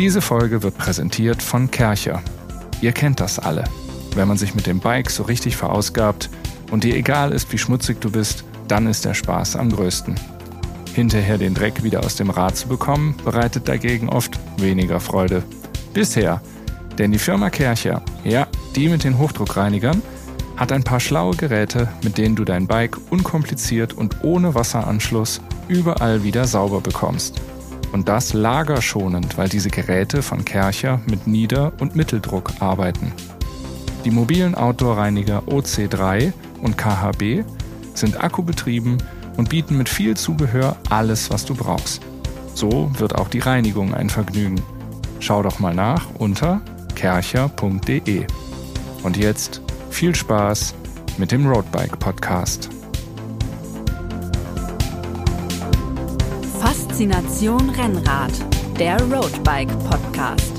Diese Folge wird präsentiert von Kercher. Ihr kennt das alle. Wenn man sich mit dem Bike so richtig verausgabt und dir egal ist, wie schmutzig du bist, dann ist der Spaß am größten. Hinterher den Dreck wieder aus dem Rad zu bekommen, bereitet dagegen oft weniger Freude. Bisher. Denn die Firma Kercher, ja, die mit den Hochdruckreinigern, hat ein paar schlaue Geräte, mit denen du dein Bike unkompliziert und ohne Wasseranschluss überall wieder sauber bekommst. Und das lagerschonend, weil diese Geräte von Kercher mit Nieder- und Mitteldruck arbeiten. Die mobilen Outdoor-Reiniger OC3 und KHB sind akkubetrieben und bieten mit viel Zubehör alles, was du brauchst. So wird auch die Reinigung ein Vergnügen. Schau doch mal nach unter kercher.de. Und jetzt viel Spaß mit dem Roadbike Podcast. Faszination Rennrad, der Roadbike Podcast.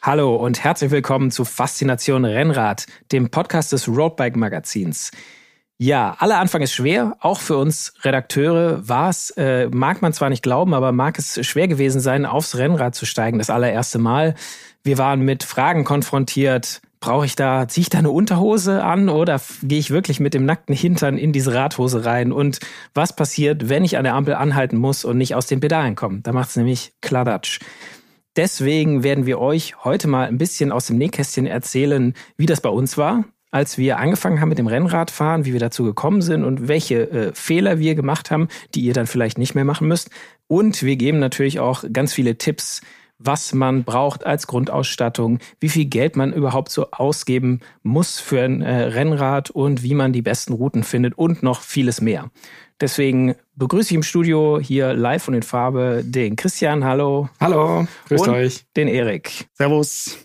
Hallo und herzlich willkommen zu Faszination Rennrad, dem Podcast des Roadbike Magazins. Ja, aller Anfang ist schwer, auch für uns Redakteure war es, äh, mag man zwar nicht glauben, aber mag es schwer gewesen sein, aufs Rennrad zu steigen, das allererste Mal. Wir waren mit Fragen konfrontiert. Brauche ich da, ziehe ich da eine Unterhose an oder gehe ich wirklich mit dem nackten Hintern in diese Radhose rein? Und was passiert, wenn ich an der Ampel anhalten muss und nicht aus den Pedalen komme? Da macht es nämlich Kladatsch. Deswegen werden wir euch heute mal ein bisschen aus dem Nähkästchen erzählen, wie das bei uns war, als wir angefangen haben mit dem Rennradfahren, wie wir dazu gekommen sind und welche äh, Fehler wir gemacht haben, die ihr dann vielleicht nicht mehr machen müsst. Und wir geben natürlich auch ganz viele Tipps, was man braucht als Grundausstattung, wie viel Geld man überhaupt so ausgeben muss für ein äh, Rennrad und wie man die besten Routen findet und noch vieles mehr. Deswegen begrüße ich im Studio hier live und in Farbe den Christian, hallo. Hallo, grüßt und euch. Den Erik. Servus.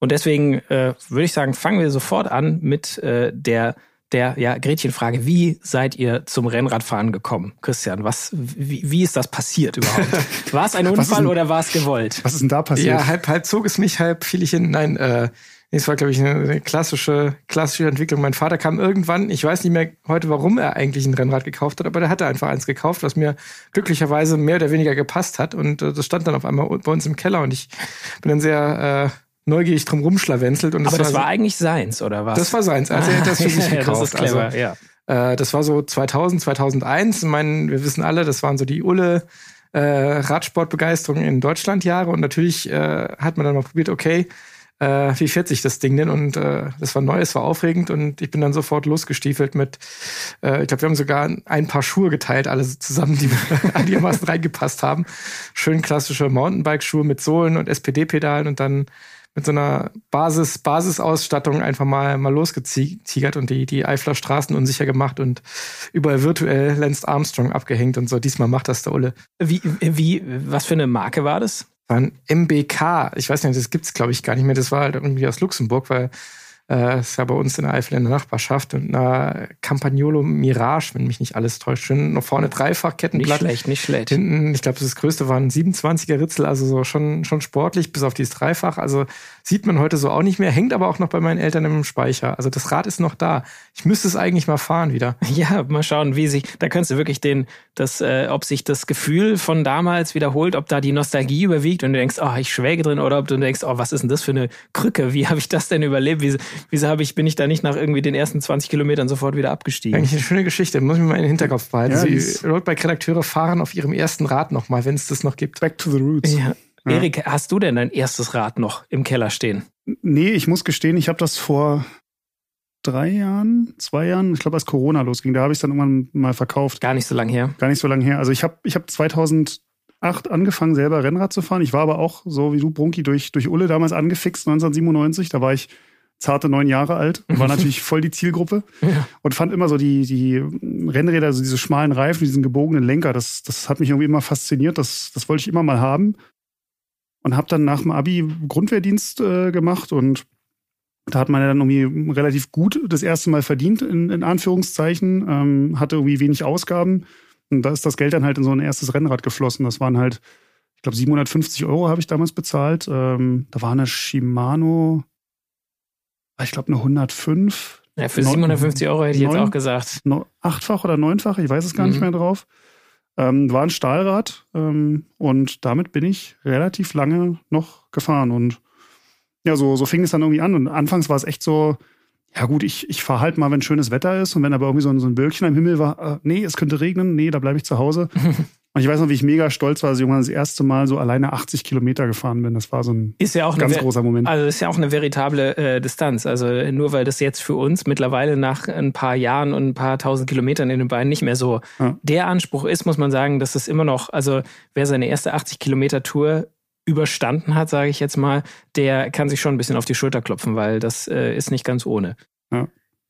Und deswegen äh, würde ich sagen, fangen wir sofort an mit äh, der der ja Gretchenfrage. Wie seid ihr zum Rennradfahren gekommen, Christian? Was wie, wie ist das passiert überhaupt? War es ein Unfall denn, oder war es gewollt? Was ist denn da passiert? Ja, halb halb zog es mich, halb fiel ich hin. Nein, äh, es war glaube ich eine, eine klassische klassische Entwicklung. Mein Vater kam irgendwann, ich weiß nicht mehr heute, warum er eigentlich ein Rennrad gekauft hat, aber der hatte einfach eins gekauft, was mir glücklicherweise mehr oder weniger gepasst hat und äh, das stand dann auf einmal bei uns im Keller und ich bin dann sehr äh, neugierig drum rumschlawenzelt. Und das Aber das war, war eigentlich seins, oder was? Das war seins. Also er hat das für sich gekauft. das ist clever, also, ja. Äh, das war so 2000, 2001. Ich meine, wir wissen alle, das waren so die Ulle äh, Radsportbegeisterung in Deutschland Jahre. Und natürlich äh, hat man dann mal probiert, okay, äh, wie fährt sich das Ding denn? Und äh, das war neu, es war aufregend und ich bin dann sofort losgestiefelt mit, äh, ich glaube, wir haben sogar ein paar Schuhe geteilt, alle zusammen, die einigermaßen reingepasst haben. Schön klassische Mountainbike-Schuhe mit Sohlen und SPD-Pedalen und dann mit so einer Basis, Basisausstattung einfach mal, mal losgetigert und die, die Eifler Straßen unsicher gemacht und überall virtuell Lance Armstrong abgehängt und so. Diesmal macht das der Ulle. Wie, wie, was für eine Marke war das? War ein MBK. Ich weiß nicht, das gibt's glaube ich gar nicht mehr. Das war halt irgendwie aus Luxemburg, weil äh, ist ja bei uns in der Eifel in der Nachbarschaft und einer Campagnolo Mirage, wenn mich nicht alles täuscht. Schön noch vorne dreifach Kettenblatt. Nicht schlecht, nicht schlecht. Hinten, ich glaube, das größte war ein 27er Ritzel, also so schon, schon sportlich, bis auf dieses Dreifach. Also sieht man heute so auch nicht mehr, hängt aber auch noch bei meinen Eltern im Speicher. Also das Rad ist noch da. Ich müsste es eigentlich mal fahren wieder. Ja, mal schauen, wie sich, da könntest du wirklich den, das, äh, ob sich das Gefühl von damals wiederholt, ob da die Nostalgie überwiegt und du denkst, oh, ich schwäge drin, oder ob du denkst, oh, was ist denn das für eine Krücke? Wie habe ich das denn überlebt? Wie, wieso habe ich, bin ich da nicht nach irgendwie den ersten 20 Kilometern sofort wieder abgestiegen? Eigentlich eine schöne Geschichte, muss ich mir mal in den Hinterkopf behalten. Ja, die Roadbike-Redakteure fahren auf ihrem ersten Rad nochmal, wenn es das noch gibt. Back to the roots. Ja. Ja. Erik, hast du denn dein erstes Rad noch im Keller stehen? Nee, ich muss gestehen, ich habe das vor drei Jahren, zwei Jahren, ich glaube, als Corona losging, da habe ich es dann irgendwann mal verkauft. Gar nicht so lange her. Gar nicht so lange her. Also ich habe ich hab 2008 angefangen, selber Rennrad zu fahren. Ich war aber auch, so wie du, Brunki, durch, durch Ulle damals angefixt, 1997. Da war ich zarte neun Jahre alt, war natürlich voll die Zielgruppe Ja. und fand immer so die, die Rennräder, also diese schmalen Reifen, diesen gebogenen Lenker, das, das hat mich irgendwie immer fasziniert. Das, das wollte ich immer mal haben. Und habe dann nach dem Abi Grundwehrdienst äh, gemacht und da hat man ja dann irgendwie relativ gut das erste Mal verdient, in, in Anführungszeichen, ähm, hatte irgendwie wenig Ausgaben. Und da ist das Geld dann halt in so ein erstes Rennrad geflossen. Das waren halt, ich glaube, 750 Euro habe ich damals bezahlt. Ähm, da war eine Shimano, ich glaube, eine 105. Ja, für Neun- 750 Euro hätte ich jetzt auch gesagt. achtfach oder neunfach, ich weiß es gar nicht Mhm. mehr drauf. Ähm, war ein Stahlrad ähm, und damit bin ich relativ lange noch gefahren. Und ja, so, so fing es dann irgendwie an. Und anfangs war es echt so, ja gut, ich, ich fahre halt mal, wenn schönes Wetter ist und wenn aber irgendwie so ein, so ein Wölkchen am Himmel war, äh, nee, es könnte regnen, nee, da bleibe ich zu Hause. und ich weiß noch, wie ich mega stolz war, als ich irgendwann das erste Mal so alleine 80 Kilometer gefahren bin. Das war so ein Ist ja auch ganz eine, großer Moment. Also ist ja auch eine veritable äh, Distanz. Also nur weil das jetzt für uns mittlerweile nach ein paar Jahren und ein paar tausend Kilometern in den Beinen nicht mehr so Ja. der Anspruch ist, muss man sagen, dass es immer noch, also wer seine erste 80 Kilometer Tour überstanden hat, sage ich jetzt mal, der kann sich schon ein bisschen auf die Schulter klopfen, weil das äh, ist nicht ganz ohne.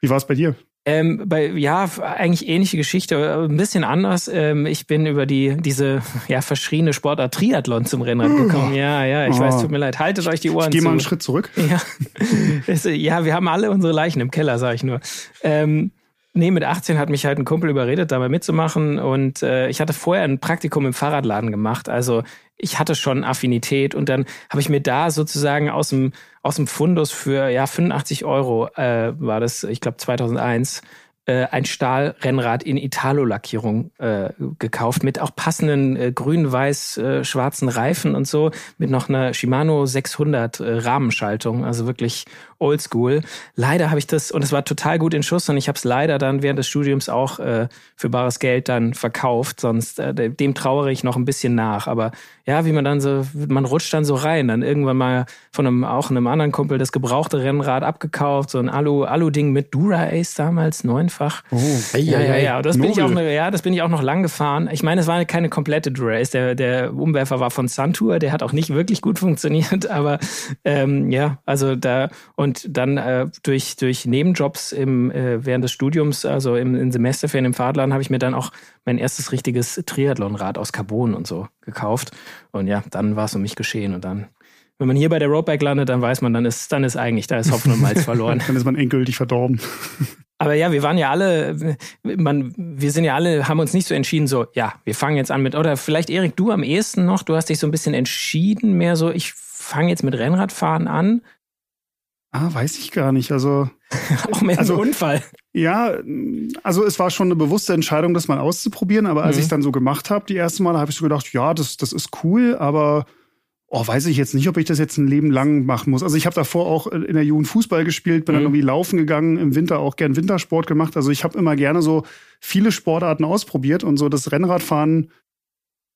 Wie war es bei dir? Ähm, bei, ja, eigentlich ähnliche Geschichte, aber ein bisschen anders. Ähm, ich bin über die diese ja verschriene Sportart Triathlon zum Rennrad gekommen. Ja, ja, ich Oh. weiß, tut mir leid. Haltet euch die Ich Ohren gehe zu. mal einen Schritt zurück. Ja. Ja, wir haben alle unsere Leichen im Keller, sag ich nur. Ähm, nee, mit 18 hat mich halt ein Kumpel überredet, dabei mitzumachen. Und äh, ich hatte vorher ein Praktikum im Fahrradladen gemacht. Also ich hatte schon Affinität und dann habe ich mir da sozusagen aus dem, aus dem Fundus für ja 85 Euro äh, war das, ich glaube 2001, äh, ein Stahlrennrad in Italo-Lackierung äh, gekauft mit auch passenden äh, grün-weiß-schwarzen Reifen und so, mit noch einer Shimano 600 äh, Rahmenschaltung, also wirklich oldschool. Leider habe ich das, und es war total gut in Schuss, und ich habe es leider dann während des Studiums auch äh, für bares Geld dann verkauft, sonst äh, dem trauere ich noch ein bisschen nach. Aber ja, wie man dann so, man rutscht dann so rein, dann irgendwann mal von einem, auch einem anderen Kumpel das gebrauchte Rennrad abgekauft, so ein Alu, Alu-Ding mit Dura-Ace damals, neunfach. Oh. Ja, ja, ja. Das bin ich auch, ja, das bin ich auch noch lang gefahren. Ich meine, es war keine komplette Dura-Ace. Der, der Umwerfer war von Suntour, der hat auch nicht wirklich gut funktioniert, aber ähm, ja, also da und dann äh, durch durch Nebenjobs im äh, während des Studiums, also im, in Semesterferien im Fahrradladen, habe ich mir dann auch mein erstes richtiges Triathlonrad aus Carbon und so gekauft. Und ja, dann war es um mich geschehen und dann wenn man hier bei der Roadbike landet, dann weiß man, dann ist, dann ist eigentlich, da ist Hopfen und Malz verloren. Dann ist man endgültig verdorben. Aber ja, wir waren ja alle, man, wir sind ja alle, haben uns nicht so entschieden, so, ja, wir fangen jetzt an mit, oder vielleicht Erik, du am ehesten noch, du hast dich so ein bisschen entschieden, mehr so, ich fange jetzt mit Rennradfahren an, Ah, weiß ich gar nicht. Also, auch mit Also- Unfall. ja, also es war schon eine bewusste Entscheidung, das mal auszuprobieren, aber als Mhm. ich dann so gemacht habe, die ersten Male, habe ich so gedacht, ja, das, das ist cool, aber oh, weiß ich jetzt nicht, ob ich das jetzt ein Leben lang machen muss. Also ich habe davor auch in der Jugend Fußball gespielt, bin dann Mhm. irgendwie laufen gegangen, im Winter auch gern Wintersport gemacht. Also ich habe immer gerne so viele Sportarten ausprobiert und so das Rennradfahren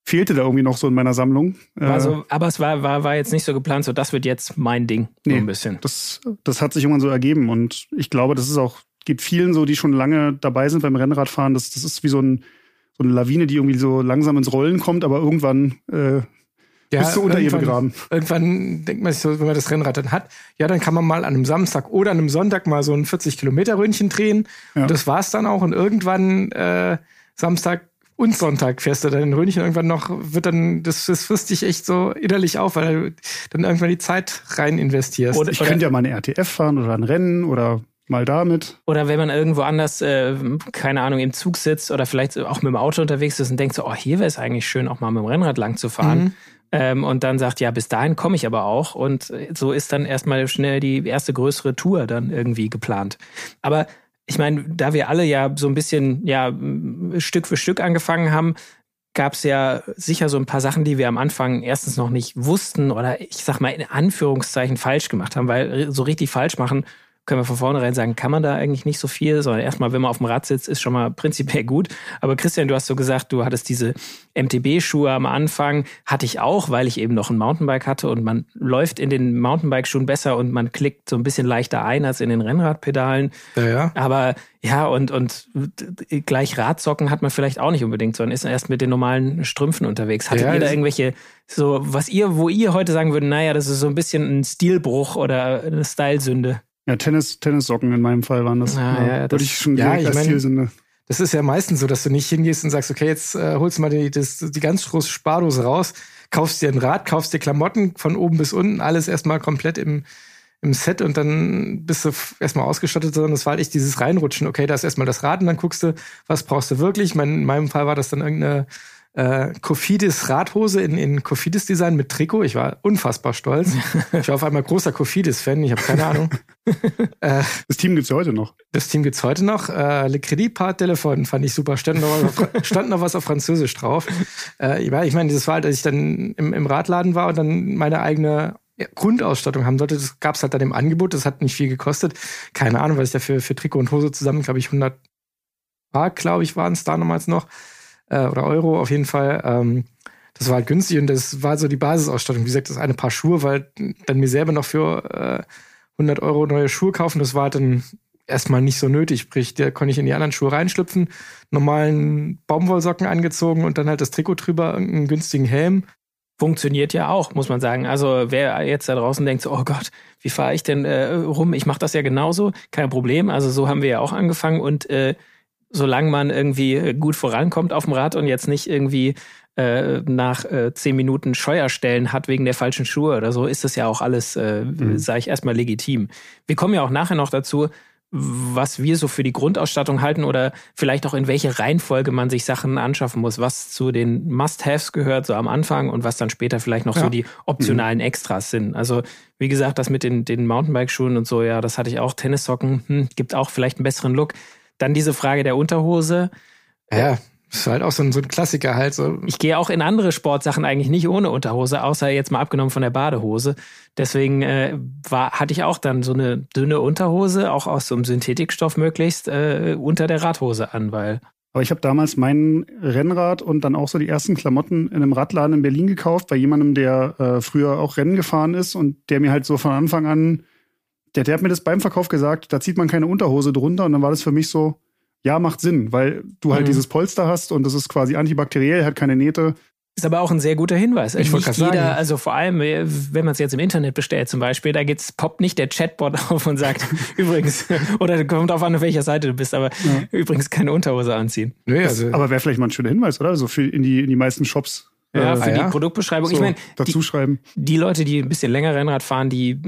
fehlte da irgendwie noch so in meiner Sammlung. War Äh, so, aber es war, war, war jetzt nicht so geplant, so, das wird jetzt mein Ding, so Nee. ein bisschen. das, das hat sich irgendwann so ergeben. Und ich glaube, das ist auch, geht vielen so, die schon lange dabei sind beim Rennradfahren. Das, das ist wie so, ein, so eine Lawine, die irgendwie so langsam ins Rollen kommt, aber irgendwann äh, bist du unter ihr irgendwann- begraben. Irgendwann denkt man sich so, wenn man das Rennrad dann hat, ja, dann kann man mal an einem Samstag oder an einem Sonntag mal so ein 40-Kilometer-Röntchen drehen. Ja. Und das war's dann auch. Und irgendwann äh, Samstag und Sonntag fährst du dann in Röntgen. Irgendwann noch wird dann, das, das frisst dich echt so innerlich auf, weil du dann irgendwann die Zeit rein investierst. Oder- Ich könnte ja mal eine RTF fahren oder ein Rennen oder mal damit. Oder wenn man irgendwo anders, äh, keine Ahnung, im Zug sitzt oder vielleicht auch mit dem Auto unterwegs ist und denkt so, oh, hier wäre es eigentlich schön, auch mal mit dem Rennrad lang zu fahren. Mhm. Ähm, und dann sagt, ja, bis dahin komme ich aber auch. Und so ist dann erstmal schnell die erste größere Tour dann irgendwie geplant. Aber ich meine, da wir alle ja so ein bisschen, ja, Stück für Stück angefangen haben, gab es ja sicher so ein paar Sachen, die wir am Anfang erstens noch nicht wussten oder ich sag mal in Anführungszeichen falsch gemacht haben, weil so richtig falsch machen können wir von vornherein sagen, kann man da eigentlich nicht so viel, sondern erstmal, wenn man auf dem Rad sitzt, ist schon mal prinzipiell gut. Aber Christian, du hast so gesagt, du hattest diese MTB-Schuhe am Anfang, hatte ich auch, weil ich eben noch ein Mountainbike hatte und man läuft in den Mountainbike-Schuhen besser und man klickt so ein bisschen leichter ein als in den Rennradpedalen. ja, ja. Aber ja, und, und gleich Radsocken hat man vielleicht auch nicht unbedingt, sondern ist erst mit den normalen Strümpfen unterwegs. Hattet Ja, ihr da irgendwelche, so, was ihr, wo ihr heute sagen würdet, naja, das ist so ein bisschen ein Stilbruch oder eine Stylesünde? Ja, Tennis, Tennissocken in meinem Fall waren das. Ah, ja, das- Würde ich schon ja, ich mein- Zielsünde. Das ist ja meistens so, dass du nicht hingehst und sagst, okay, jetzt äh, holst du mal die, das, die ganz große Spardose raus, kaufst dir ein Rad, kaufst dir Klamotten von oben bis unten, alles erstmal komplett im, im Set und dann bist du erstmal ausgestattet, sondern das war halt echt dieses Reinrutschen. Okay, da ist erstmal das Rad und dann guckst du, was brauchst du wirklich. Mein, in meinem Fall war das dann irgendeine äh, Kofidis Radhose in, in Kofidis Design mit Trikot. Ich war unfassbar stolz. ich war auf einmal großer Kofidis-Fan. Ich habe keine Ahnung. äh, das Team gibt's heute noch. Das Team gibt's heute noch. Äh, Le Credit Part Telefon fand ich super. Stand noch was auf, stand noch was auf Französisch drauf. Äh, ich meine, das war halt, als ich dann im, im Radladen war und dann meine eigene Grundausstattung haben sollte. Das gab's halt dann im Angebot. Das hat nicht viel gekostet. Keine Ahnung, was ich dafür für Trikot und Hose zusammen, glaube ich, 100 Mark, glaube ich, waren es da damals noch äh, oder Euro auf jeden Fall. Ähm, das war halt günstig und das war so die Basisausstattung. Wie gesagt, das eine Paar Schuhe, weil dann mir selber noch für äh, 100 Euro neue Schuhe kaufen, das war dann erstmal nicht so nötig. Sprich, da konnte ich in die anderen Schuhe reinschlüpfen, normalen Baumwollsocken angezogen und dann halt das Trikot drüber, einen günstigen Helm. Funktioniert ja auch, muss man sagen. Also wer jetzt da draußen denkt, so, oh Gott, wie fahre ich denn äh, rum? Ich mache das ja genauso, kein Problem. Also so haben wir ja auch angefangen und äh, solange man irgendwie gut vorankommt auf dem Rad und jetzt nicht irgendwie äh, nach äh, zehn Minuten Scheuerstellen hat wegen der falschen Schuhe oder so, ist das ja auch alles, äh, mhm. sage ich erstmal, legitim. Wir kommen ja auch nachher noch dazu, was wir so für die Grundausstattung halten oder vielleicht auch in welche Reihenfolge man sich Sachen anschaffen muss, was zu den Must-Haves gehört, so am Anfang und was dann später vielleicht noch ja. so die optionalen mhm. Extras sind. Also wie gesagt, das mit den, den Mountainbike-Schuhen und so, ja, das hatte ich auch. Tennissocken, hm, gibt auch vielleicht einen besseren Look. Dann diese Frage der Unterhose. Ja, das ist halt auch so ein, so ein Klassiker halt. So. Ich gehe auch in andere Sportsachen eigentlich nicht ohne Unterhose, außer jetzt mal abgenommen von der Badehose. Deswegen äh, war, hatte ich auch dann so eine dünne Unterhose, auch aus so einem Synthetikstoff möglichst, äh, unter der Radhose an, weil. Aber ich habe damals mein Rennrad und dann auch so die ersten Klamotten in einem Radladen in Berlin gekauft, bei jemandem, der äh, früher auch Rennen gefahren ist und der mir halt so von Anfang an der, der hat mir das beim Verkauf gesagt, da zieht man keine Unterhose drunter und dann war das für mich so, ja, macht Sinn, weil du halt mhm. dieses Polster hast und das ist quasi antibakteriell, hat keine Nähte. Ist aber auch ein sehr guter Hinweis. Ich wollte jeder, sagen. also vor allem, wenn man es jetzt im Internet bestellt zum Beispiel, da geht's, poppt nicht der Chatbot auf und sagt, übrigens, oder kommt auf an, auf welcher Seite du bist, aber ja. übrigens keine Unterhose anziehen. Nee, also, aber wäre vielleicht mal ein schöner Hinweis, oder? So für in die, in die meisten Shops ja, für ja. die Produktbeschreibung. So, ich meine, dazu die, schreiben. Die Leute, die ein bisschen länger Rennrad fahren, die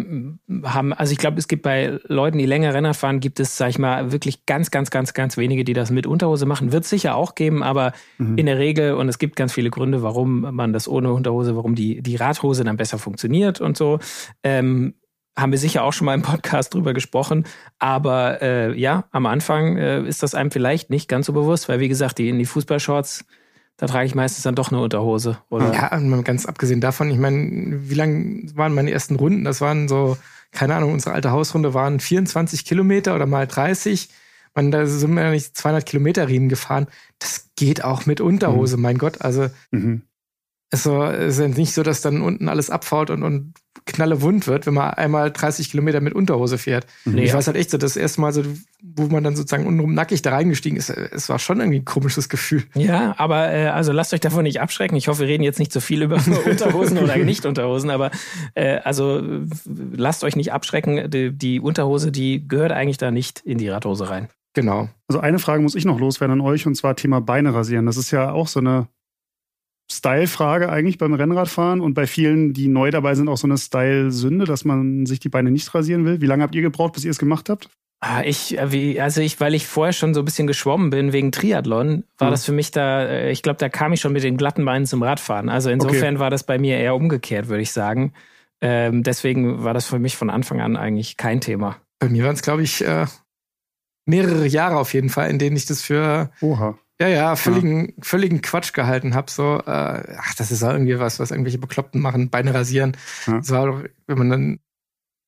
haben, also ich glaube, es gibt bei Leuten, die länger Rennrad fahren, gibt es, sag ich mal, wirklich ganz, ganz, ganz, ganz wenige, die das mit Unterhose machen. Wird sicher auch geben, aber mhm. in der Regel, und es gibt ganz viele Gründe, warum man das ohne Unterhose, warum die, die Radhose dann besser funktioniert und so. Ähm, haben wir sicher auch schon mal im Podcast drüber gesprochen. Aber äh, ja, am Anfang äh, ist das einem vielleicht nicht ganz so bewusst, weil wie gesagt, die in die Fußballshorts da trage ich meistens dann doch eine Unterhose. Oder? Ja, ganz abgesehen davon, ich meine, wie lang waren meine ersten Runden? Das waren so, keine Ahnung, unsere alte Hausrunde waren 24 Kilometer oder mal 30. Man, da sind wir ja nicht 200 Kilometer Riemen gefahren. Das geht auch mit Unterhose, mhm. mein Gott. Also, mhm. es ist nicht so, dass dann unten alles abfault und, und knalle wund wird, wenn man einmal 30 Kilometer mit Unterhose fährt. Nee, ich weiß halt echt so, das erste Mal so, wo man dann sozusagen untenrum nackig da reingestiegen ist, es war schon irgendwie ein komisches Gefühl. Ja, aber äh, also lasst euch davon nicht abschrecken. Ich hoffe, wir reden jetzt nicht so viel über Unterhosen oder nicht Unterhosen, aber äh, also lasst euch nicht abschrecken. Die, die Unterhose, die gehört eigentlich da nicht in die Radhose rein. Genau. Also eine Frage muss ich noch loswerden an euch und zwar Thema Beine rasieren. Das ist ja auch so eine Style-Frage eigentlich beim Rennradfahren und bei vielen, die neu dabei sind, auch so eine Style-Sünde, dass man sich die Beine nicht rasieren will. Wie lange habt ihr gebraucht, bis ihr es gemacht habt? Ah, ich, äh, wie, also ich, weil ich vorher schon so ein bisschen geschwommen bin wegen Triathlon, war mhm. das für mich da, äh, ich glaube, da kam ich schon mit den glatten Beinen zum Radfahren. Also insofern okay. war das bei mir eher umgekehrt, würde ich sagen. Ähm, deswegen war das für mich von Anfang an eigentlich kein Thema. Bei mir waren es, glaube ich, äh, mehrere Jahre auf jeden Fall, in denen ich das für Oha. Ja, ja, völligen, ja. völligen Quatsch gehalten habe. So, äh, ach, das ist ja irgendwie was, was irgendwelche Bekloppten machen, Beine rasieren. Ja. Das war doch, wenn man dann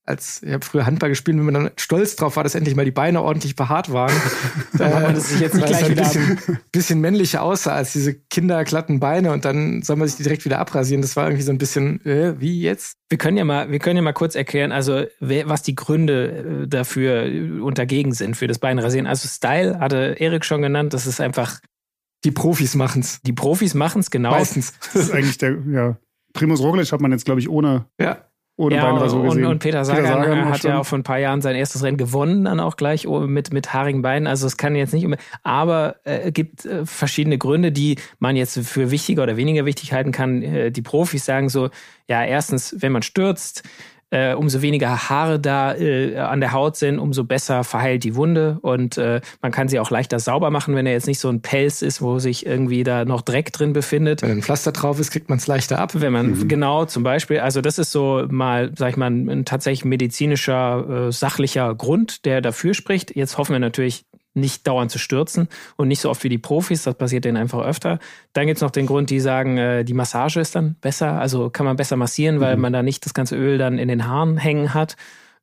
als ich habe früher Handball gespielt, wenn man dann stolz drauf war, dass endlich mal die Beine ordentlich behaart waren, dann hat man das sich jetzt nicht gleich wieder ein bisschen, bisschen männlicher aussah als diese kinderglatten Beine und dann soll man sich die direkt wieder abrasieren. Das war irgendwie so ein bisschen äh, wie jetzt. Wir können ja mal, wir können ja mal kurz erklären, also was die Gründe äh, dafür und dagegen sind für das Beinrasieren. Also Style hatte Erik schon genannt. Das ist einfach die Profis machen's. Die Profis machen's genau. Meistens. Das ist eigentlich der ja. Primus Roglic hat man jetzt glaube ich ohne ja ohne ja, Beinrasur gesehen. Und, und Peter Sagan, Peter Sagan hat ja auch vor ein paar Jahren sein erstes Rennen gewonnen, dann auch gleich oh, mit, mit haarigen Beinen. Also es kann jetzt nicht immer, aber äh, es äh, gibt äh, verschiedene Gründe, die man jetzt für wichtiger oder weniger wichtig halten kann. Äh, die Profis sagen so, ja, erstens, wenn man stürzt, äh, umso weniger Haare da äh, an der Haut sind, umso besser verheilt die Wunde und äh, man kann sie auch leichter sauber machen, wenn er jetzt nicht so ein Pelz ist, wo sich irgendwie da noch Dreck drin befindet. Wenn ein Pflaster drauf ist, kriegt man es leichter ab. Wenn man, mhm. genau, zum Beispiel, also das ist so mal, sag ich mal, ein, ein tatsächlich medizinischer, äh, sachlicher Grund, der dafür spricht. Jetzt hoffen wir natürlich, nicht dauernd zu stürzen und nicht so oft wie die Profis, das passiert denen einfach öfter. Dann gibt es noch den Grund, die sagen, äh, die Massage ist dann besser, also kann man besser massieren, weil mhm. man da nicht das ganze Öl dann in den Haaren hängen hat.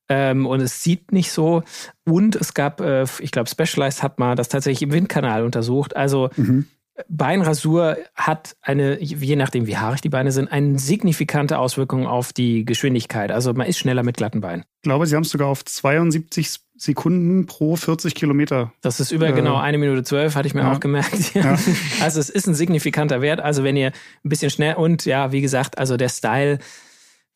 Ähm, und es sieht nicht so. Und es gab, äh, ich glaube, Specialized hat mal das tatsächlich im Windkanal untersucht. Also mhm. Beinrasur hat eine, je nachdem wie haarig die Beine sind, eine signifikante Auswirkung auf die Geschwindigkeit. Also man ist schneller mit glatten Beinen. Ich glaube, Sie haben es sogar auf 72 Sekunden pro 40 Kilometer. Das ist über äh, genau eine Minute zwölf, hatte ich mir ja. auch gemerkt. Ja. Also es ist ein signifikanter Wert. Also wenn ihr ein bisschen schnell und ja, wie gesagt, also der Style,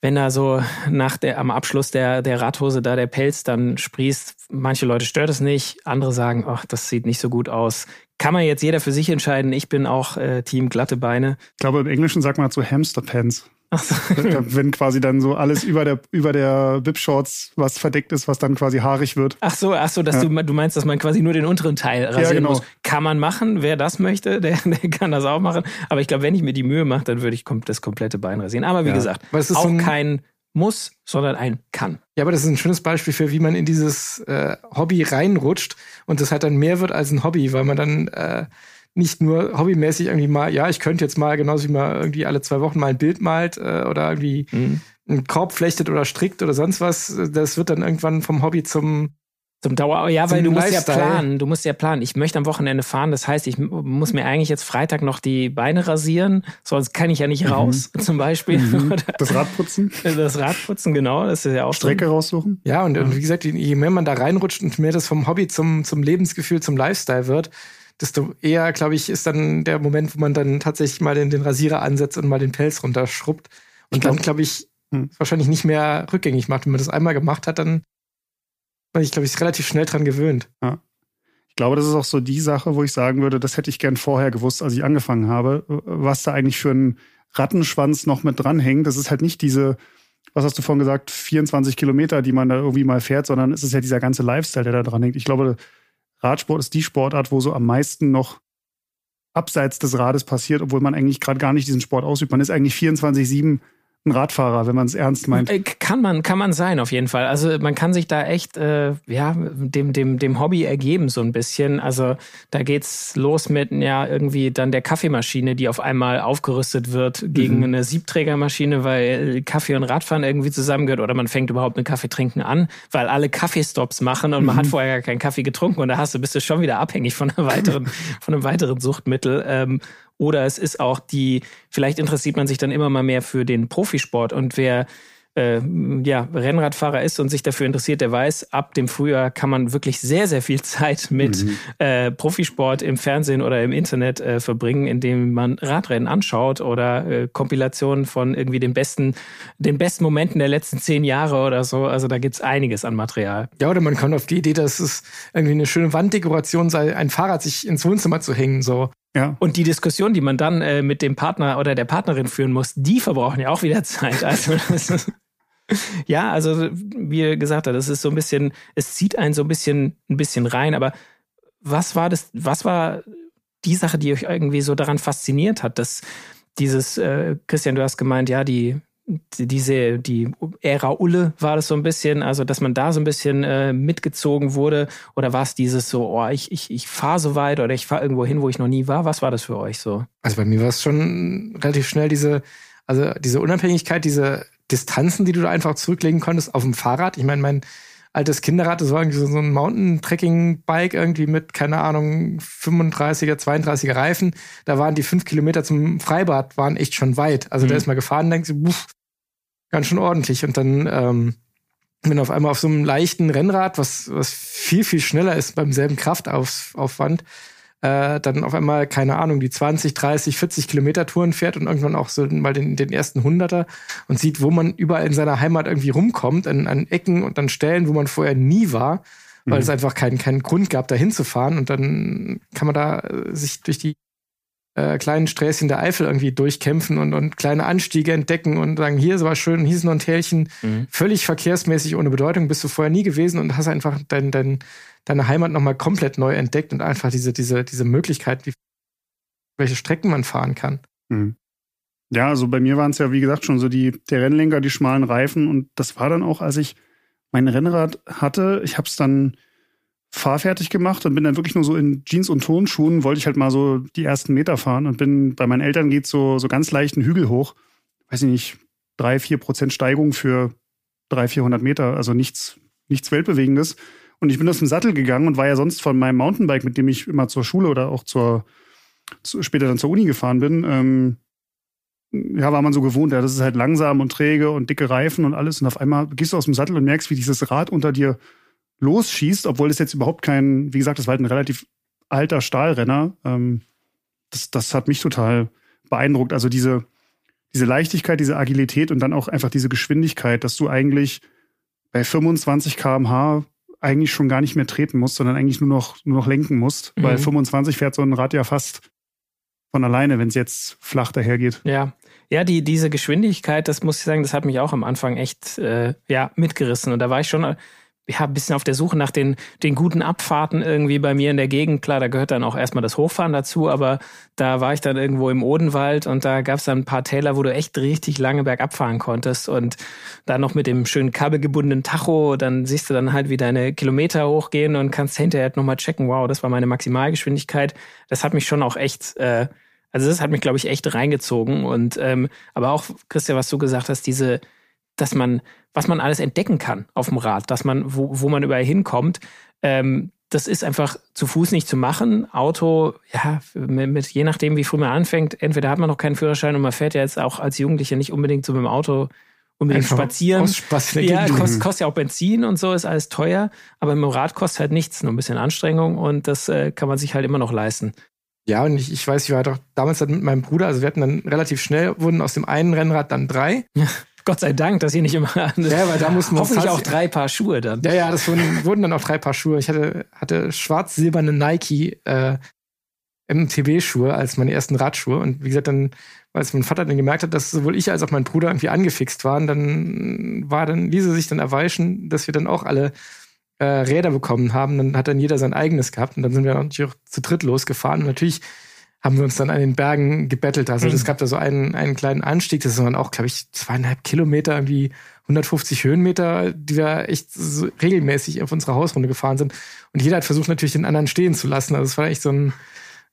wenn da so nach der am Abschluss der der Radhose da der Pelz dann sprießt, manche Leute stört es nicht, andere sagen, ach, das sieht nicht so gut aus. Kann man jetzt jeder für sich entscheiden. Ich bin auch äh, Team glatte Beine. Ich glaube, im Englischen sagt man zu Hamster Pants. Ach so. Wenn quasi dann so alles über der über der Bib-Shorts was verdeckt ist, was dann quasi haarig wird. Ach so, ach so, dass ja. du, du meinst, dass man quasi nur den unteren Teil rasieren ja, genau. muss. Kann man machen, wer das möchte, der, der kann das auch machen. Aber ich glaube, wenn ich mir die Mühe mache, dann würde ich das komplette Bein rasieren. Aber wie ja. gesagt, auch so kein muss, sondern ein kann. Ja, aber das ist ein schönes Beispiel für, wie man in dieses äh, Hobby reinrutscht und das halt dann mehr wird als ein Hobby, weil man dann äh, nicht nur hobbymäßig irgendwie mal, ja, ich könnte jetzt mal genauso wie mal irgendwie alle zwei Wochen mal ein Bild malt äh, oder irgendwie mhm. einen Korb flechtet oder strickt oder sonst was. Das wird dann irgendwann vom Hobby zum zum Dauer, ja, weil du musst ja planen, du musst ja planen. Ich möchte am Wochenende fahren, das heißt, ich muss mir eigentlich jetzt Freitag noch die Beine rasieren, sonst kann ich ja nicht mhm. raus, mhm. zum Beispiel. Mhm. Das Radputzen? Das Radputzen, genau, das ist ja auch Strecke so. raussuchen. Ja, und, und, wie gesagt, je mehr man da reinrutscht und mehr das vom Hobby zum, zum Lebensgefühl, zum Lifestyle wird, desto eher, glaube ich, ist dann der Moment, wo man dann tatsächlich mal den, den Rasierer ansetzt und mal den Pelz runterschrubbt. Und glaub, dann, glaube ich, hm. wahrscheinlich nicht mehr rückgängig macht. Wenn man das einmal gemacht hat, dann bin ich, glaube ich, relativ schnell dran gewöhnt. Ja. Ich glaube, das ist auch so die Sache, wo ich sagen würde, das hätte ich gern vorher gewusst, als ich angefangen habe, was da eigentlich für ein Rattenschwanz noch mit dranhängt. Das ist halt nicht diese, was hast du vorhin gesagt, 24 Kilometer, die man da irgendwie mal fährt, sondern es ist ja dieser ganze Lifestyle, der da dran hängt. Ich glaube, Radsport ist die Sportart, wo so am meisten noch abseits des Rades passiert, obwohl man eigentlich gerade gar nicht diesen Sport ausübt. Man ist eigentlich 24-7 ein Radfahrer, wenn man es ernst meint. Äh, kann man, kann man sein, auf jeden Fall. Also man kann sich da echt äh, ja, dem, dem, dem Hobby ergeben, so ein bisschen. Also da geht's los mit ja irgendwie dann der Kaffeemaschine, die auf einmal aufgerüstet wird gegen mhm. eine Siebträgermaschine, weil Kaffee und Radfahren irgendwie zusammengehört. Oder man fängt überhaupt mit Kaffeetrinken an, weil alle Kaffeestops machen und man mhm. hat vorher gar keinen Kaffee getrunken und da hast du, bist du schon wieder abhängig von einer weiteren, von einem weiteren Suchtmittel. Ähm, oder es ist auch die, vielleicht interessiert man sich dann immer mal mehr für den Profisport und wer äh, ja, Rennradfahrer ist und sich dafür interessiert, der weiß, ab dem Frühjahr kann man wirklich sehr, sehr viel Zeit mit mhm. äh, Profisport im Fernsehen oder im Internet äh, verbringen, indem man Radrennen anschaut oder äh, Kompilationen von irgendwie den besten, den besten Momenten der letzten zehn Jahre oder so. Also da gibt's einiges an Material. Ja, oder man kommt auf die Idee, dass es irgendwie eine schöne Wanddekoration sei, ein Fahrrad sich ins Wohnzimmer zu hängen. So. Ja. Und die Diskussion, die man dann äh, mit dem Partner oder der Partnerin führen muss, die verbrauchen ja auch wieder Zeit. Also ist, ja, also wie gesagt das ist so ein bisschen, es zieht einen so ein bisschen, ein bisschen rein. Aber was war das? Was war die Sache, die euch irgendwie so daran fasziniert hat, dass dieses, äh, Christian, du hast gemeint, ja, die diese, die Ära Ulle war das so ein bisschen, also dass man da so ein bisschen äh, mitgezogen wurde? Oder war es dieses so, oh, ich, ich, ich fahre so weit oder ich fahre irgendwo hin, wo ich noch nie war? Was war das für euch so? Also bei mir war es schon relativ schnell diese, also diese Unabhängigkeit, diese Distanzen, die du da einfach zurücklegen konntest auf dem Fahrrad. Ich meine, mein altes Kinderrad, das war irgendwie so ein Mountain-Trekking-Bike irgendwie mit, keine Ahnung, 35er, 32er Reifen. Da waren die fünf Kilometer zum Freibad, waren echt schon weit. Also mhm. da ist mal gefahren, denkst du, ganz schön ordentlich. Und dann ähm, bin auf einmal auf so einem leichten Rennrad, was, was viel, viel schneller ist beim selben Kraftaufwand, äh, dann auf einmal, keine Ahnung, die 20, 30, 40 Kilometer Touren fährt und irgendwann auch so mal den, den ersten Hunderter und sieht, wo man überall in seiner Heimat irgendwie rumkommt, an, an Ecken und an Stellen, wo man vorher nie war, weil mhm. es einfach keinen, keinen Grund gab, da hinzufahren. Und dann kann man da äh, sich durch die äh, kleinen Sträßchen der Eifel irgendwie durchkämpfen und, und kleine Anstiege entdecken und sagen, hier ist aber schön, hier ist noch ein Tälchen, mhm. völlig verkehrsmäßig ohne Bedeutung, bist du vorher nie gewesen und hast einfach dein, dein, deine Heimat nochmal komplett neu entdeckt und einfach diese, diese, diese Möglichkeit, wie, welche Strecken man fahren kann. Mhm. Ja, also bei mir waren es ja, wie gesagt, schon so die, der Rennlenker, die schmalen Reifen und das war dann auch, als ich mein Rennrad hatte, ich habe es dann fahrfertig gemacht und bin dann wirklich nur so in Jeans und Tonschuhen, wollte ich halt mal so die ersten Meter fahren und bin, bei meinen Eltern geht so, so ganz leichten Hügel hoch. Weiß ich nicht, drei, vier Prozent Steigung für drei, vierhundert Meter, also nichts, nichts Weltbewegendes. Und ich bin aus dem Sattel gegangen und war ja sonst von meinem Mountainbike, mit dem ich immer zur Schule oder auch zur, zu, später dann zur Uni gefahren bin, ähm, ja, war man so gewohnt, ja, das ist halt langsam und träge und dicke Reifen und alles. Und auf einmal gehst du aus dem Sattel und merkst, wie dieses Rad unter dir losschießt, obwohl es jetzt überhaupt kein, wie gesagt, das war halt ein relativ alter Stahlrenner. Ähm, das, das hat mich total beeindruckt. Also diese, diese Leichtigkeit, diese Agilität und dann auch einfach diese Geschwindigkeit, dass du eigentlich bei 25 kmh eigentlich schon gar nicht mehr treten musst, sondern eigentlich nur noch, nur noch lenken musst. Mhm. Weil 25 fährt so ein Rad ja fast von alleine, wenn es jetzt flach dahergeht. Ja. Ja, die, diese Geschwindigkeit, das muss ich sagen, das hat mich auch am Anfang echt äh, ja, mitgerissen. Und da war ich schon ja, ein bisschen auf der Suche nach den, den guten Abfahrten irgendwie bei mir in der Gegend. Klar, da gehört dann auch erstmal das Hochfahren dazu, aber da war ich dann irgendwo im Odenwald und da gab es dann ein paar Täler, wo du echt richtig lange bergab fahren konntest und dann noch mit dem schönen kabelgebundenen Tacho, dann siehst du dann halt, wie deine Kilometer hochgehen und kannst hinterher halt nochmal checken, wow, das war meine Maximalgeschwindigkeit. Das hat mich schon auch echt, äh, also das hat mich, glaube ich, echt reingezogen und ähm, aber auch, Christian, was du gesagt hast, diese dass man, was man alles entdecken kann auf dem Rad, dass man, wo, wo man überall hinkommt. Ähm, das ist einfach zu Fuß nicht zu machen. Auto, ja, mit, mit, je nachdem, wie früh man anfängt, entweder hat man noch keinen Führerschein und man fährt ja jetzt auch als Jugendlicher nicht unbedingt so mit dem Auto unbedingt einfach spazieren. Ja, kostet, kostet ja auch Benzin und so, ist alles teuer. Aber mit dem Rad kostet halt nichts, nur ein bisschen Anstrengung und das äh, kann man sich halt immer noch leisten. Ja, und ich, ich weiß, ich war doch damals mit meinem Bruder, also wir hatten dann relativ schnell, wurden aus dem einen Rennrad dann drei. Ja. Gott sei Dank, dass ihr nicht immer. Ja, weil da muss man hoffentlich auch drei Paar Schuhe dann. Ja, ja, das wurden, wurden dann auch drei Paar Schuhe. Ich hatte, hatte schwarz-silberne Nike äh, MTB-Schuhe als meine ersten Radschuhe. Und wie gesagt, dann, als mein Vater dann gemerkt hat, dass sowohl ich als auch mein Bruder irgendwie angefixt waren, dann war dann, ließ er sich dann erweischen, dass wir dann auch alle äh, Räder bekommen haben. Dann hat dann jeder sein eigenes gehabt und dann sind wir natürlich auch zu dritt losgefahren. Und natürlich haben wir uns dann an den Bergen gebettelt. Also es mhm. gab da so einen, einen kleinen Anstieg, das waren auch, glaube ich, zweieinhalb Kilometer, irgendwie 150 Höhenmeter, die wir echt so regelmäßig auf unserer Hausrunde gefahren sind. Und jeder hat versucht natürlich den anderen stehen zu lassen. Also es war echt so ein,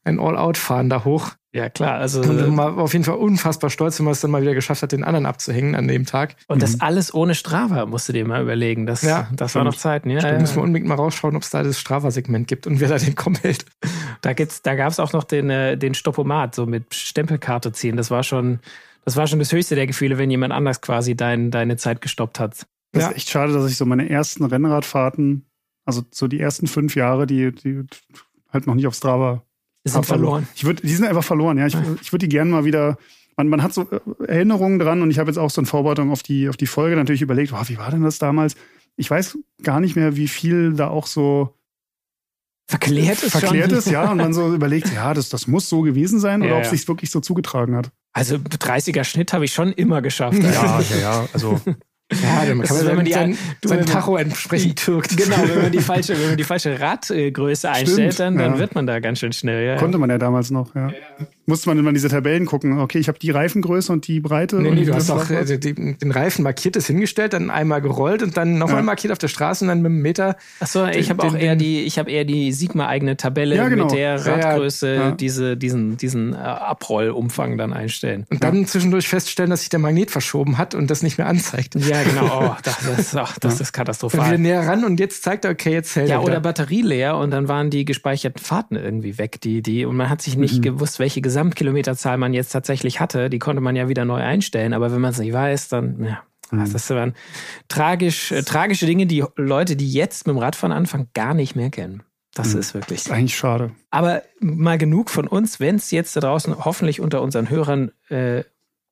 ein All-Out-Fahren da hoch. Ja, klar. Also und man war auf jeden Fall unfassbar stolz, wenn man es dann mal wieder geschafft hat, den anderen abzuhängen an dem Tag. Und mhm. das alles ohne Strava, musst du dir mal überlegen. Das, ja, das war noch Zeiten. Ja, da müssen wir unbedingt mal rausschauen, ob es da das Strava-Segment gibt und wer da den Komm hält. Da, da gab es auch noch den, äh, den Stoppomat, so mit Stempelkarte ziehen. Das war schon das war schon das höchste der Gefühle, wenn jemand anders quasi dein, deine Zeit gestoppt hat. Das ja. ist echt schade, dass ich so meine ersten Rennradfahrten, also so die ersten fünf Jahre, die, die halt noch nicht auf Strava die sind verloren. Ich würd, die sind einfach verloren, ja. Ich, ich würde die gerne mal wieder. Man, man hat so äh, Erinnerungen dran und ich habe jetzt auch so eine Vorbereitung auf die, auf die Folge natürlich überlegt, oh, wie war denn das damals? Ich weiß gar nicht mehr, wie viel da auch so verklärt ist. Verklärt schon. ist, ja. Und man so überlegt, ja, das, das muss so gewesen sein oder ja, ob es sich wirklich so zugetragen hat. Also 30er Schnitt habe ich schon immer geschafft. Ja, ja, ja. Also ja, dann kann man, wenn man die sein, sein Tacho entsprechend türkt. Genau, wenn man die falsche, wenn man die falsche Radgröße einstellt, dann, dann ja. wird man da ganz schön schnell. Ja. Konnte man ja damals noch, ja. ja musste man immer diese Tabellen gucken. Okay, ich habe die Reifengröße und die Breite. Nee, nee du hast auch äh, den Reifen markiert, das hingestellt, dann einmal gerollt und dann nochmal ja. markiert auf der Straße und dann mit einem Meter. Achso, ich habe auch eher die, ich habe eher die Sigma-eigene Tabelle ja, genau. mit der Radgröße, ja, diese, diesen, diesen äh, Abrollumfang dann einstellen. Und dann zwischendurch feststellen, dass sich der Magnet verschoben hat und das nicht mehr anzeigt. Ja, genau. Oh, das, das, oh, das ist katastrophal. Dann wieder näher ran und jetzt zeigt er, okay, jetzt hält Ja, oder Batterie leer und dann waren die gespeicherten Fahrten irgendwie weg, die, die, und man hat sich nicht mhm. gewusst, welche Gesamtkilometerzahl man jetzt tatsächlich hatte. Die konnte man ja wieder neu einstellen, aber wenn man es nicht weiß, dann, ja. Mhm. Das waren tragisch, äh, tragische Dinge, die Leute, die jetzt mit dem Radfahren anfangen, gar nicht mehr kennen. Das mhm. ist wirklich. Das ist eigentlich schade. Aber mal genug von uns, wenn es jetzt da draußen hoffentlich unter unseren Hörern äh,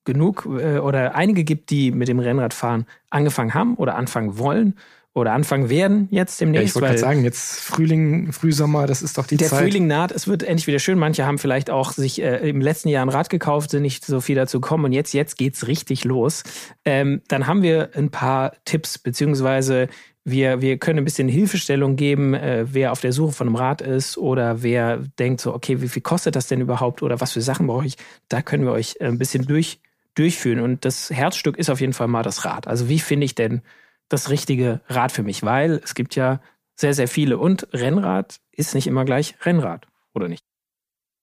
genug äh, oder einige gibt, die mit dem Rennradfahren angefangen haben oder anfangen wollen oder anfangen werden jetzt demnächst. Ja, ich wollte gerade sagen, jetzt Frühling, Frühsommer, das ist doch die der Zeit. Der Frühling naht, es wird endlich wieder schön. Manche haben vielleicht auch sich äh, im letzten Jahr ein Rad gekauft, sind nicht so viel dazu gekommen und jetzt, jetzt geht's richtig los. Ähm, dann haben wir ein paar Tipps, beziehungsweise wir, wir können ein bisschen Hilfestellung geben, äh, wer auf der Suche von einem Rad ist oder wer denkt so, okay, wie viel kostet das denn überhaupt oder was für Sachen brauche ich? Da können wir euch ein bisschen durch, durchführen. Und das Herzstück ist auf jeden Fall mal das Rad. Also wie finde ich denn das richtige Rad für mich, weil es gibt ja sehr, sehr viele. Und Rennrad ist nicht immer gleich Rennrad, oder nicht?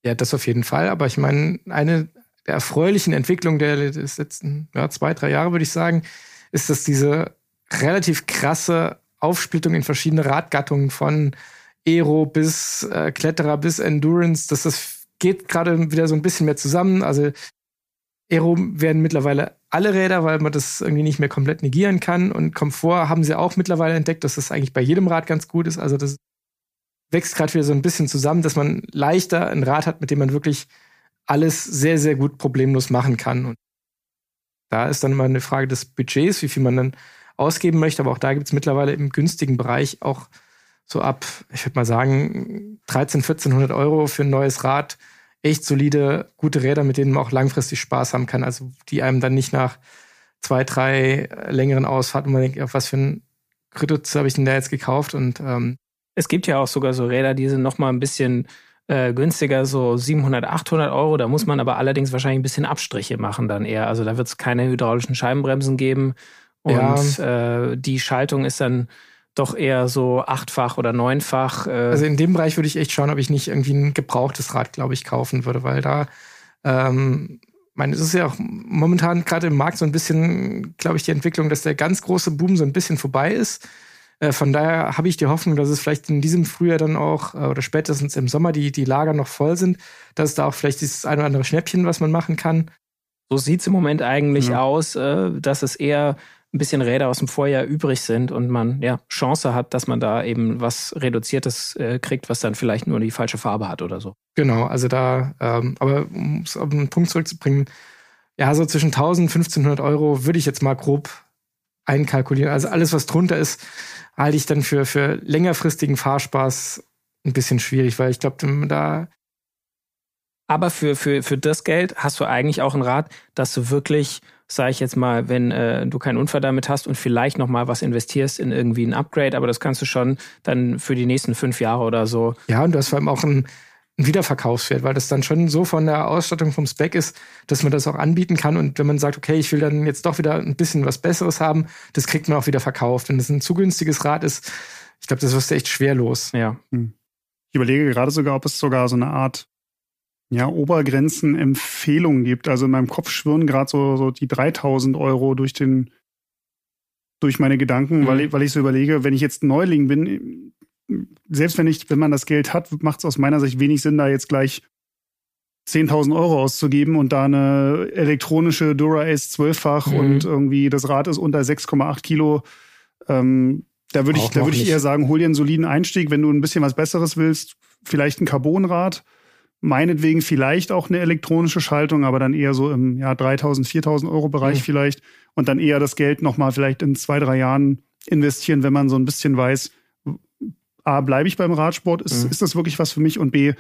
Ja, das auf jeden Fall. Aber ich meine, eine der erfreulichen Entwicklungen der letzten ja, zwei, drei Jahre, würde ich sagen, ist, dass diese relativ krasse Aufsplittung in verschiedene Radgattungen von Aero bis äh, Kletterer bis Endurance, dass das geht gerade wieder so ein bisschen mehr zusammen. Also Aero werden mittlerweile alle Räder, weil man das irgendwie nicht mehr komplett negieren kann. Und Komfort haben sie auch mittlerweile entdeckt, dass das eigentlich bei jedem Rad ganz gut ist. Also das wächst gerade wieder so ein bisschen zusammen, dass man leichter ein Rad hat, mit dem man wirklich alles sehr, sehr gut problemlos machen kann. Und da ist dann immer eine Frage des Budgets, wie viel man dann ausgeben möchte. Aber auch da gibt es mittlerweile im günstigen Bereich auch so ab, ich würde mal sagen, 13, 1400 Euro für ein neues Rad echt solide, gute Räder, mit denen man auch langfristig Spaß haben kann. Also die einem dann nicht nach zwei, drei längeren Ausfahrten man denkt, auf was für ein Kredit habe ich denn da jetzt gekauft? Und ähm, es gibt ja auch sogar so Räder, die sind noch mal ein bisschen äh, günstiger, so 700, 800 Euro. Da muss man aber allerdings wahrscheinlich ein bisschen Abstriche machen dann eher. Also da wird es keine hydraulischen Scheibenbremsen geben und ja. äh, die Schaltung ist dann doch eher so achtfach oder neunfach. Äh also in dem Bereich würde ich echt schauen, ob ich nicht irgendwie ein gebrauchtes Rad, glaube ich, kaufen würde, weil da, ähm, meine, es ist ja auch momentan gerade im Markt so ein bisschen, glaube ich, die Entwicklung, dass der ganz große Boom so ein bisschen vorbei ist. Äh, von daher habe ich die Hoffnung, dass es vielleicht in diesem Frühjahr dann auch äh, oder spätestens im Sommer die, die Lager noch voll sind, dass es da auch vielleicht dieses ein oder andere Schnäppchen, was man machen kann. So sieht es im Moment eigentlich ja. aus, äh, dass es eher ein bisschen Räder aus dem Vorjahr übrig sind und man ja Chance hat, dass man da eben was Reduziertes äh, kriegt, was dann vielleicht nur die falsche Farbe hat oder so. Genau, also da, ähm, aber um es auf einen Punkt zurückzubringen, ja, so zwischen 1000 und 1500 Euro würde ich jetzt mal grob einkalkulieren. Also alles, was drunter ist, halte ich dann für, für längerfristigen Fahrspaß ein bisschen schwierig, weil ich glaube, da aber für, für, für das Geld hast du eigentlich auch ein Rad, dass du wirklich sage ich jetzt mal, wenn äh, du keinen Unfall damit hast und vielleicht noch mal was investierst in irgendwie ein Upgrade, aber das kannst du schon dann für die nächsten fünf Jahre oder so. Ja, und du hast vor allem auch ein, ein Wiederverkaufswert, weil das dann schon so von der Ausstattung vom Spec ist, dass man das auch anbieten kann. Und wenn man sagt, okay, ich will dann jetzt doch wieder ein bisschen was Besseres haben, das kriegt man auch wieder verkauft. Wenn das ein zu günstiges Rad ist, ich glaube, das wirst du echt schwer los. Ja. Hm. Ich überlege gerade sogar, ob es sogar so eine Art ja, Obergrenzen Empfehlungen gibt. Also in meinem Kopf schwirren gerade so, so die 3000 Euro durch den, durch meine Gedanken, mhm. weil, ich, weil ich so überlege, wenn ich jetzt Neuling bin, selbst wenn ich, wenn man das Geld hat, macht es aus meiner Sicht wenig Sinn, da jetzt gleich 10.000 Euro auszugeben und da eine elektronische Dura Ace 12-fach mhm. und irgendwie das Rad ist unter 6,8 Kilo. Ähm, da würde ich, da würde ich eher sagen, hol dir einen soliden Einstieg, wenn du ein bisschen was Besseres willst, vielleicht ein Carbonrad meinetwegen vielleicht auch eine elektronische Schaltung, aber dann eher so im ja, 3000, 4000 Euro Bereich mhm. vielleicht und dann eher das Geld nochmal vielleicht in zwei, drei Jahren investieren, wenn man so ein bisschen weiß, A, bleibe ich beim Radsport, ist, mhm. ist das wirklich was für mich und B,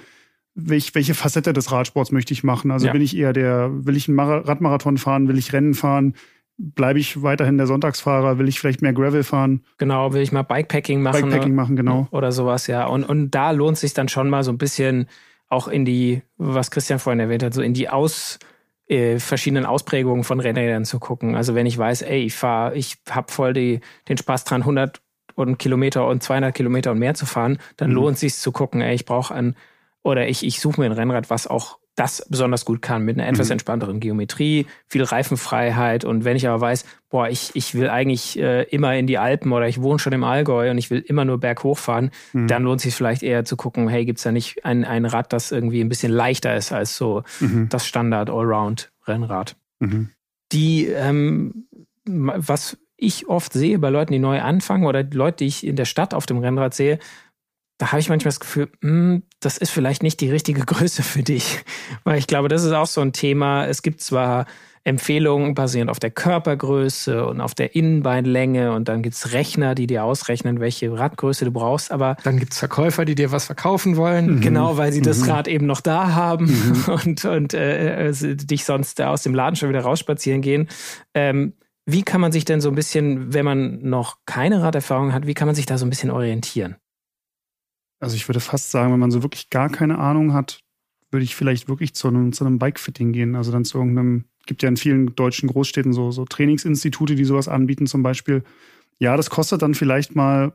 welch, welche Facette des Radsports möchte ich machen? Also ja. bin ich eher der, will ich einen Radmarathon fahren, will ich Rennen fahren? Bleibe ich weiterhin der Sonntagsfahrer? Will ich vielleicht mehr Gravel fahren? Genau, will ich mal Bikepacking machen? Bikepacking machen, genau. Oder sowas, ja. Und, und da lohnt sich dann schon mal so ein bisschen auch in die, was Christian vorhin erwähnt hat, so in die aus äh, verschiedenen Ausprägungen von Rennrädern zu gucken. Also wenn ich weiß, ey, ich fahre, ich habe voll die, den Spaß dran, 100 und Kilometer und 200 Kilometer und mehr zu fahren, dann mhm. lohnt sich zu gucken, ey, ich brauche ein oder ich, ich suche mir ein Rennrad, was auch das besonders gut kann, mit einer etwas mhm. entspannteren Geometrie, viel Reifenfreiheit. Und wenn ich aber weiß, boah, ich, ich will eigentlich äh, immer in die Alpen oder ich wohne schon im Allgäu und ich will immer nur berghoch fahren, mhm. dann lohnt es sich vielleicht eher zu gucken, hey, gibt's da nicht ein, ein Rad, das irgendwie ein bisschen leichter ist als so mhm. das Standard Allround-Rennrad. Mhm. Die, ähm, was ich oft sehe bei Leuten, die neu anfangen oder Leute, die ich in der Stadt auf dem Rennrad sehe, da habe ich manchmal das Gefühl, mh, hm, das ist vielleicht nicht die richtige Größe für dich. Weil ich glaube, das ist auch so ein Thema. Es gibt zwar Empfehlungen basierend auf der Körpergröße und auf der Innenbeinlänge und dann gibt's Rechner, die dir ausrechnen, welche Radgröße du brauchst. Aber dann gibt's Verkäufer, die dir was verkaufen wollen. Mhm. Genau, weil sie mhm. das Rad eben noch da haben mhm. und, und äh, äh, dich sonst aus dem Laden schon wieder rausspazieren gehen. Ähm, wie kann man sich denn so ein bisschen, wenn man noch keine Raderfahrung hat, wie kann man sich da so ein bisschen orientieren? Also ich würde fast sagen, wenn man so wirklich gar keine Ahnung hat, würde ich vielleicht wirklich zu einem, zu einem Bikefitting gehen. Also dann zu irgendeinem, gibt ja in vielen deutschen Großstädten so, so Trainingsinstitute, die sowas anbieten zum Beispiel. Ja, das kostet dann vielleicht mal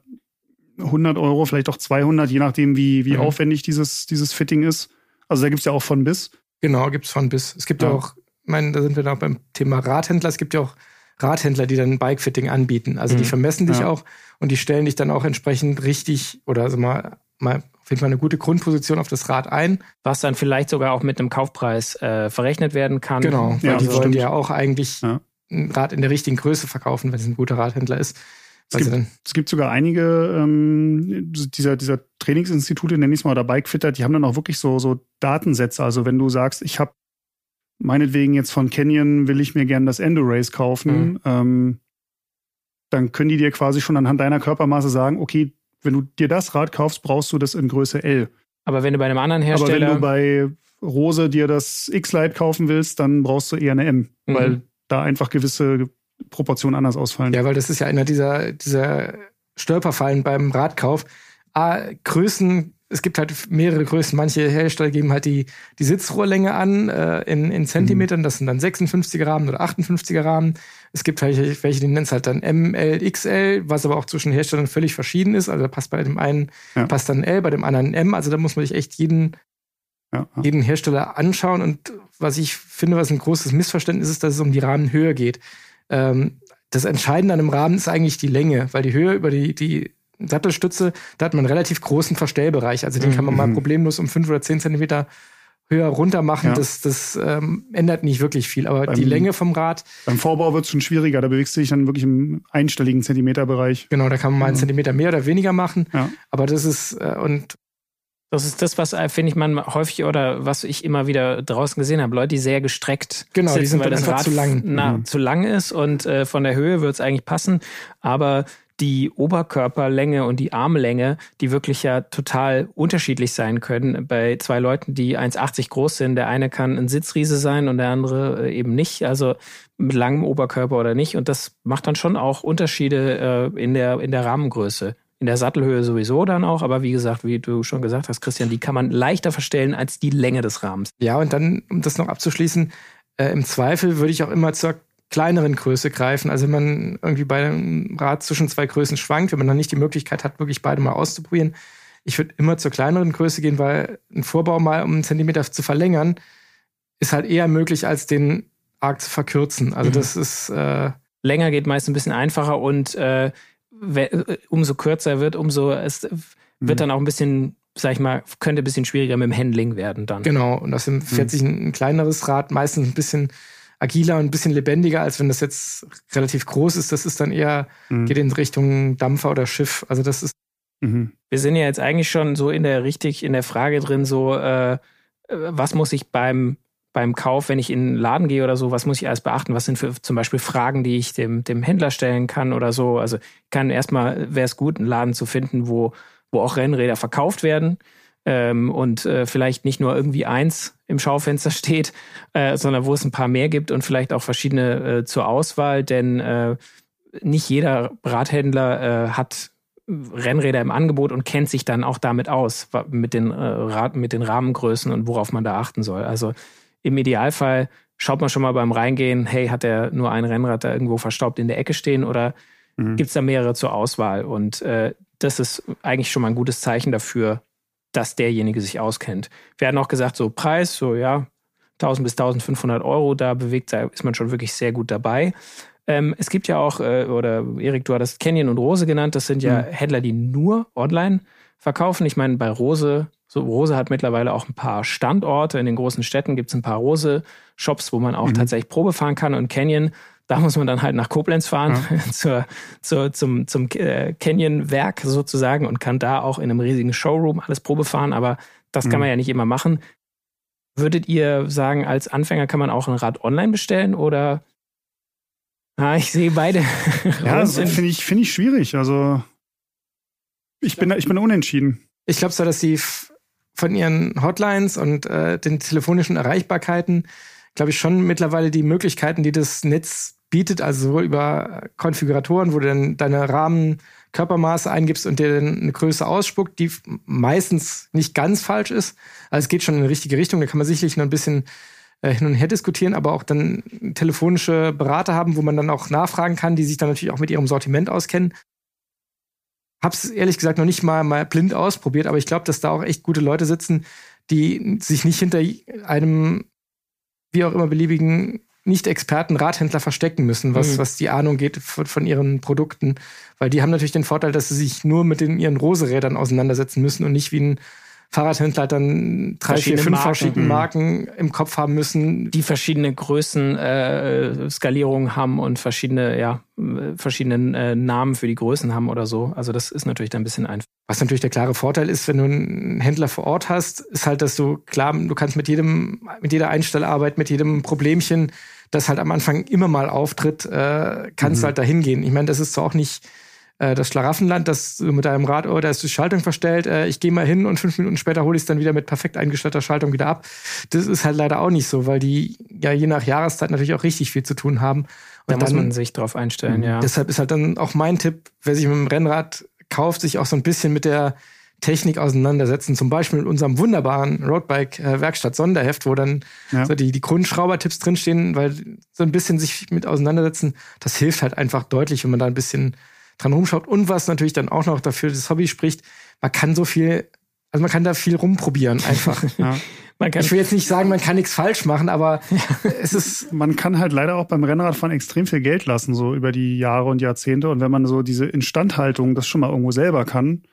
100 Euro, vielleicht auch 200, je nachdem, wie, wie mhm. aufwendig dieses, dieses Fitting ist. Also da gibt es ja auch von bis. Genau, gibt es von bis. Es gibt ja auch, ich meine, da sind wir noch beim Thema Radhändler. Es gibt ja auch Radhändler, die dann ein Bikefitting anbieten. Also mhm. die vermessen dich ja. auch und die stellen dich dann auch entsprechend richtig oder also mal, mal auf jeden Fall eine gute Grundposition auf das Rad ein. Was dann vielleicht sogar auch mit einem Kaufpreis äh, verrechnet werden kann. Genau, weil ja, die wollen ja auch eigentlich ja. ein Rad in der richtigen Größe verkaufen, wenn es ein guter Radhändler ist. Es gibt, es gibt, sogar einige ähm, dieser, dieser Trainingsinstitute, nenne ich es mal, oder Bikefitter, die haben dann auch wirklich so, so Datensätze. Also wenn du sagst, ich habe meinetwegen jetzt von Canyon, will ich mir gerne das Endorace kaufen, mhm. ähm, dann können die dir quasi schon anhand deiner Körpermaße sagen, okay, wenn du dir das Rad kaufst, brauchst du das in Größe L. Aber wenn du bei einem anderen Hersteller. Aber wenn du bei Rose dir das X-Lite kaufen willst, dann brauchst du eher eine M, mhm. weil da einfach gewisse Proportionen anders ausfallen. Ja, weil das ist ja einer dieser, dieser Stolperfallen beim Radkauf. A, Größen es gibt halt mehrere Größen. Manche Hersteller geben halt die, die Sitzrohrlänge an äh, in, in Zentimetern. Das sind dann 56er Rahmen oder 58er Rahmen. Es gibt welche, welche die nennen es halt dann ML, XL, was aber auch zwischen Herstellern völlig verschieden ist. Also da passt bei dem einen ja. passt dann L, bei dem anderen M. Also da muss man sich echt jeden, ja, ja. jeden Hersteller anschauen. Und was ich finde, was ein großes Missverständnis ist, dass es um die Rahmenhöhe geht. Ähm, das Entscheidende an einem Rahmen ist eigentlich die Länge, weil die Höhe über die, die Sattelstütze, da hat man einen relativ großen Verstellbereich. Also den kann man mal mhm. problemlos um fünf oder zehn Zentimeter höher runter machen. Ja. Das, das ähm, ändert nicht wirklich viel. Aber beim, die Länge vom Rad. Beim Vorbau wird es schon schwieriger. Da bewegst du dich dann wirklich im einstelligen Zentimeterbereich. Genau, da kann man mal einen Zentimeter mehr oder weniger machen. Ja. Aber das ist, äh, und das ist das, was, äh, finde ich, man häufig oder was ich immer wieder draußen gesehen habe. Leute, die sehr gestreckt genau, sitzen, die sind weil das Rad zu lang. Na, mhm. zu lang ist und äh, von der Höhe wird es eigentlich passen. Aber die Oberkörperlänge und die Armlänge, die wirklich ja total unterschiedlich sein können. Bei zwei Leuten, die 1,80 groß sind, der eine kann ein Sitzriese sein und der andere äh, eben nicht, also mit langem Oberkörper oder nicht. Und das macht dann schon auch Unterschiede äh, in, der, in der Rahmengröße. In der Sattelhöhe sowieso dann auch, aber wie gesagt, wie du schon gesagt hast, Christian, die kann man leichter verstellen als die Länge des Rahmens. Ja, und dann, um das noch abzuschließen, äh, im Zweifel würde ich auch immer zur kleineren Größe greifen. Also wenn man irgendwie bei einem Rad zwischen zwei Größen schwankt, wenn man dann nicht die Möglichkeit hat, wirklich beide mal auszuprobieren, ich würde immer zur kleineren Größe gehen, weil ein Vorbau mal um einen Zentimeter zu verlängern, ist halt eher möglich, als den arg zu verkürzen. Also mhm. das ist äh länger geht meist ein bisschen einfacher und äh, umso kürzer wird, umso es wird mhm. dann auch ein bisschen sag ich mal, könnte ein bisschen schwieriger mit dem Handling werden dann. Genau, und das fährt mhm. sich ein, ein kleineres Rad meistens ein bisschen agiler und ein bisschen lebendiger, als wenn das jetzt relativ groß ist. Das ist dann eher, mhm. geht in Richtung Dampfer oder Schiff. Also das ist. Mhm. Wir sind ja jetzt eigentlich schon so in der richtig in der Frage drin, so äh, was muss ich beim beim Kauf, wenn ich in einen Laden gehe oder so, was muss ich alles beachten? Was sind für zum Beispiel Fragen, die ich dem, dem Händler stellen kann oder so? Also kann erstmal, wäre es gut, einen Laden zu finden, wo, wo auch Rennräder verkauft werden ähm, und äh, vielleicht nicht nur irgendwie eins im Schaufenster steht, äh, sondern wo es ein paar mehr gibt und vielleicht auch verschiedene äh, zur Auswahl, denn äh, nicht jeder Radhändler äh, hat Rennräder im Angebot und kennt sich dann auch damit aus, mit den, äh, Rad, mit den Rahmengrößen und worauf man da achten soll. Also im Idealfall schaut man schon mal beim Reingehen, hey, hat er nur ein Rennrad da irgendwo verstaubt in der Ecke stehen oder mhm. gibt es da mehrere zur Auswahl? Und äh, das ist eigentlich schon mal ein gutes Zeichen dafür, dass derjenige sich auskennt. Wir hatten auch gesagt, so Preis, so ja, 1000 bis 1500 Euro, da bewegt, da ist man schon wirklich sehr gut dabei. Ähm, es gibt ja auch, äh, oder Erik, du hattest Canyon und Rose genannt, das sind ja mhm. Händler, die nur online verkaufen. Ich meine, bei Rose, so Rose hat mittlerweile auch ein paar Standorte. In den großen Städten gibt es ein paar Rose-Shops, wo man auch mhm. tatsächlich Probe fahren kann. Und Canyon da muss man dann halt nach Koblenz fahren, ja. zur, zur, zum, zum äh, Canyon-Werk sozusagen und kann da auch in einem riesigen Showroom alles Probe fahren, aber das kann mhm. man ja nicht immer machen. Würdet ihr sagen, als Anfänger kann man auch ein Rad online bestellen oder? Ah, ich sehe beide. ja, das finde ich, finde ich schwierig. Also ich bin, ich bin unentschieden. Ich glaube zwar, dass sie von ihren Hotlines und äh, den telefonischen Erreichbarkeiten, glaube ich, schon mittlerweile die Möglichkeiten, die das Netz bietet, also so über Konfiguratoren, wo du dann deine Rahmen Körpermaße eingibst und dir dann eine Größe ausspuckt, die meistens nicht ganz falsch ist. Also es geht schon in die richtige Richtung. Da kann man sicherlich noch ein bisschen äh, hin und her diskutieren, aber auch dann telefonische Berater haben, wo man dann auch nachfragen kann, die sich dann natürlich auch mit ihrem Sortiment auskennen. Hab's ehrlich gesagt noch nicht mal, mal blind ausprobiert, aber ich glaube, dass da auch echt gute Leute sitzen, die sich nicht hinter einem wie auch immer beliebigen nicht-Experten-Radhändler verstecken müssen, was, mhm. was die Ahnung geht von, von, ihren Produkten. Weil die haben natürlich den Vorteil, dass sie sich nur mit den, ihren Roserädern auseinandersetzen müssen und nicht wie ein Fahrradhändler dann drei, vier, fünf Marken. verschiedene mhm. Marken im Kopf haben müssen. Die verschiedene Größen, äh, Skalierungen haben und verschiedene, ja, verschiedene äh, Namen für die Größen haben oder so. Also das ist natürlich dann ein bisschen einfach. Was natürlich der klare Vorteil ist, wenn du einen Händler vor Ort hast, ist halt, dass du klar, du kannst mit jedem, mit jeder Einstellarbeit, mit jedem Problemchen, das halt am Anfang immer mal auftritt, äh, kannst mhm. halt dahin gehen. Ich meine, das ist zwar auch nicht äh, das Schlaraffenland, dass du mit deinem Rad, oh, da ist die Schaltung verstellt, äh, ich gehe mal hin und fünf Minuten später hole ich es dann wieder mit perfekt eingestellter Schaltung wieder ab. Das ist halt leider auch nicht so, weil die ja je nach Jahreszeit natürlich auch richtig viel zu tun haben. Und da dann, muss man sich drauf einstellen, ja. Deshalb ist halt dann auch mein Tipp, wer sich mit dem Rennrad kauft, sich auch so ein bisschen mit der Technik auseinandersetzen. Zum Beispiel mit unserem wunderbaren Roadbike-Werkstatt-Sonderheft, wo dann ja. so die, die Grundschraubertipps drinstehen, weil so ein bisschen sich mit auseinandersetzen, das hilft halt einfach deutlich, wenn man da ein bisschen dran rumschaut. Und was natürlich dann auch noch dafür das Hobby spricht, man kann so viel, also man kann da viel rumprobieren einfach. ja. ich will jetzt nicht sagen, man kann nichts falsch machen, aber es ist. Man kann halt leider auch beim Rennradfahren extrem viel Geld lassen, so über die Jahre und Jahrzehnte. Und wenn man so diese Instandhaltung das schon mal irgendwo selber kann,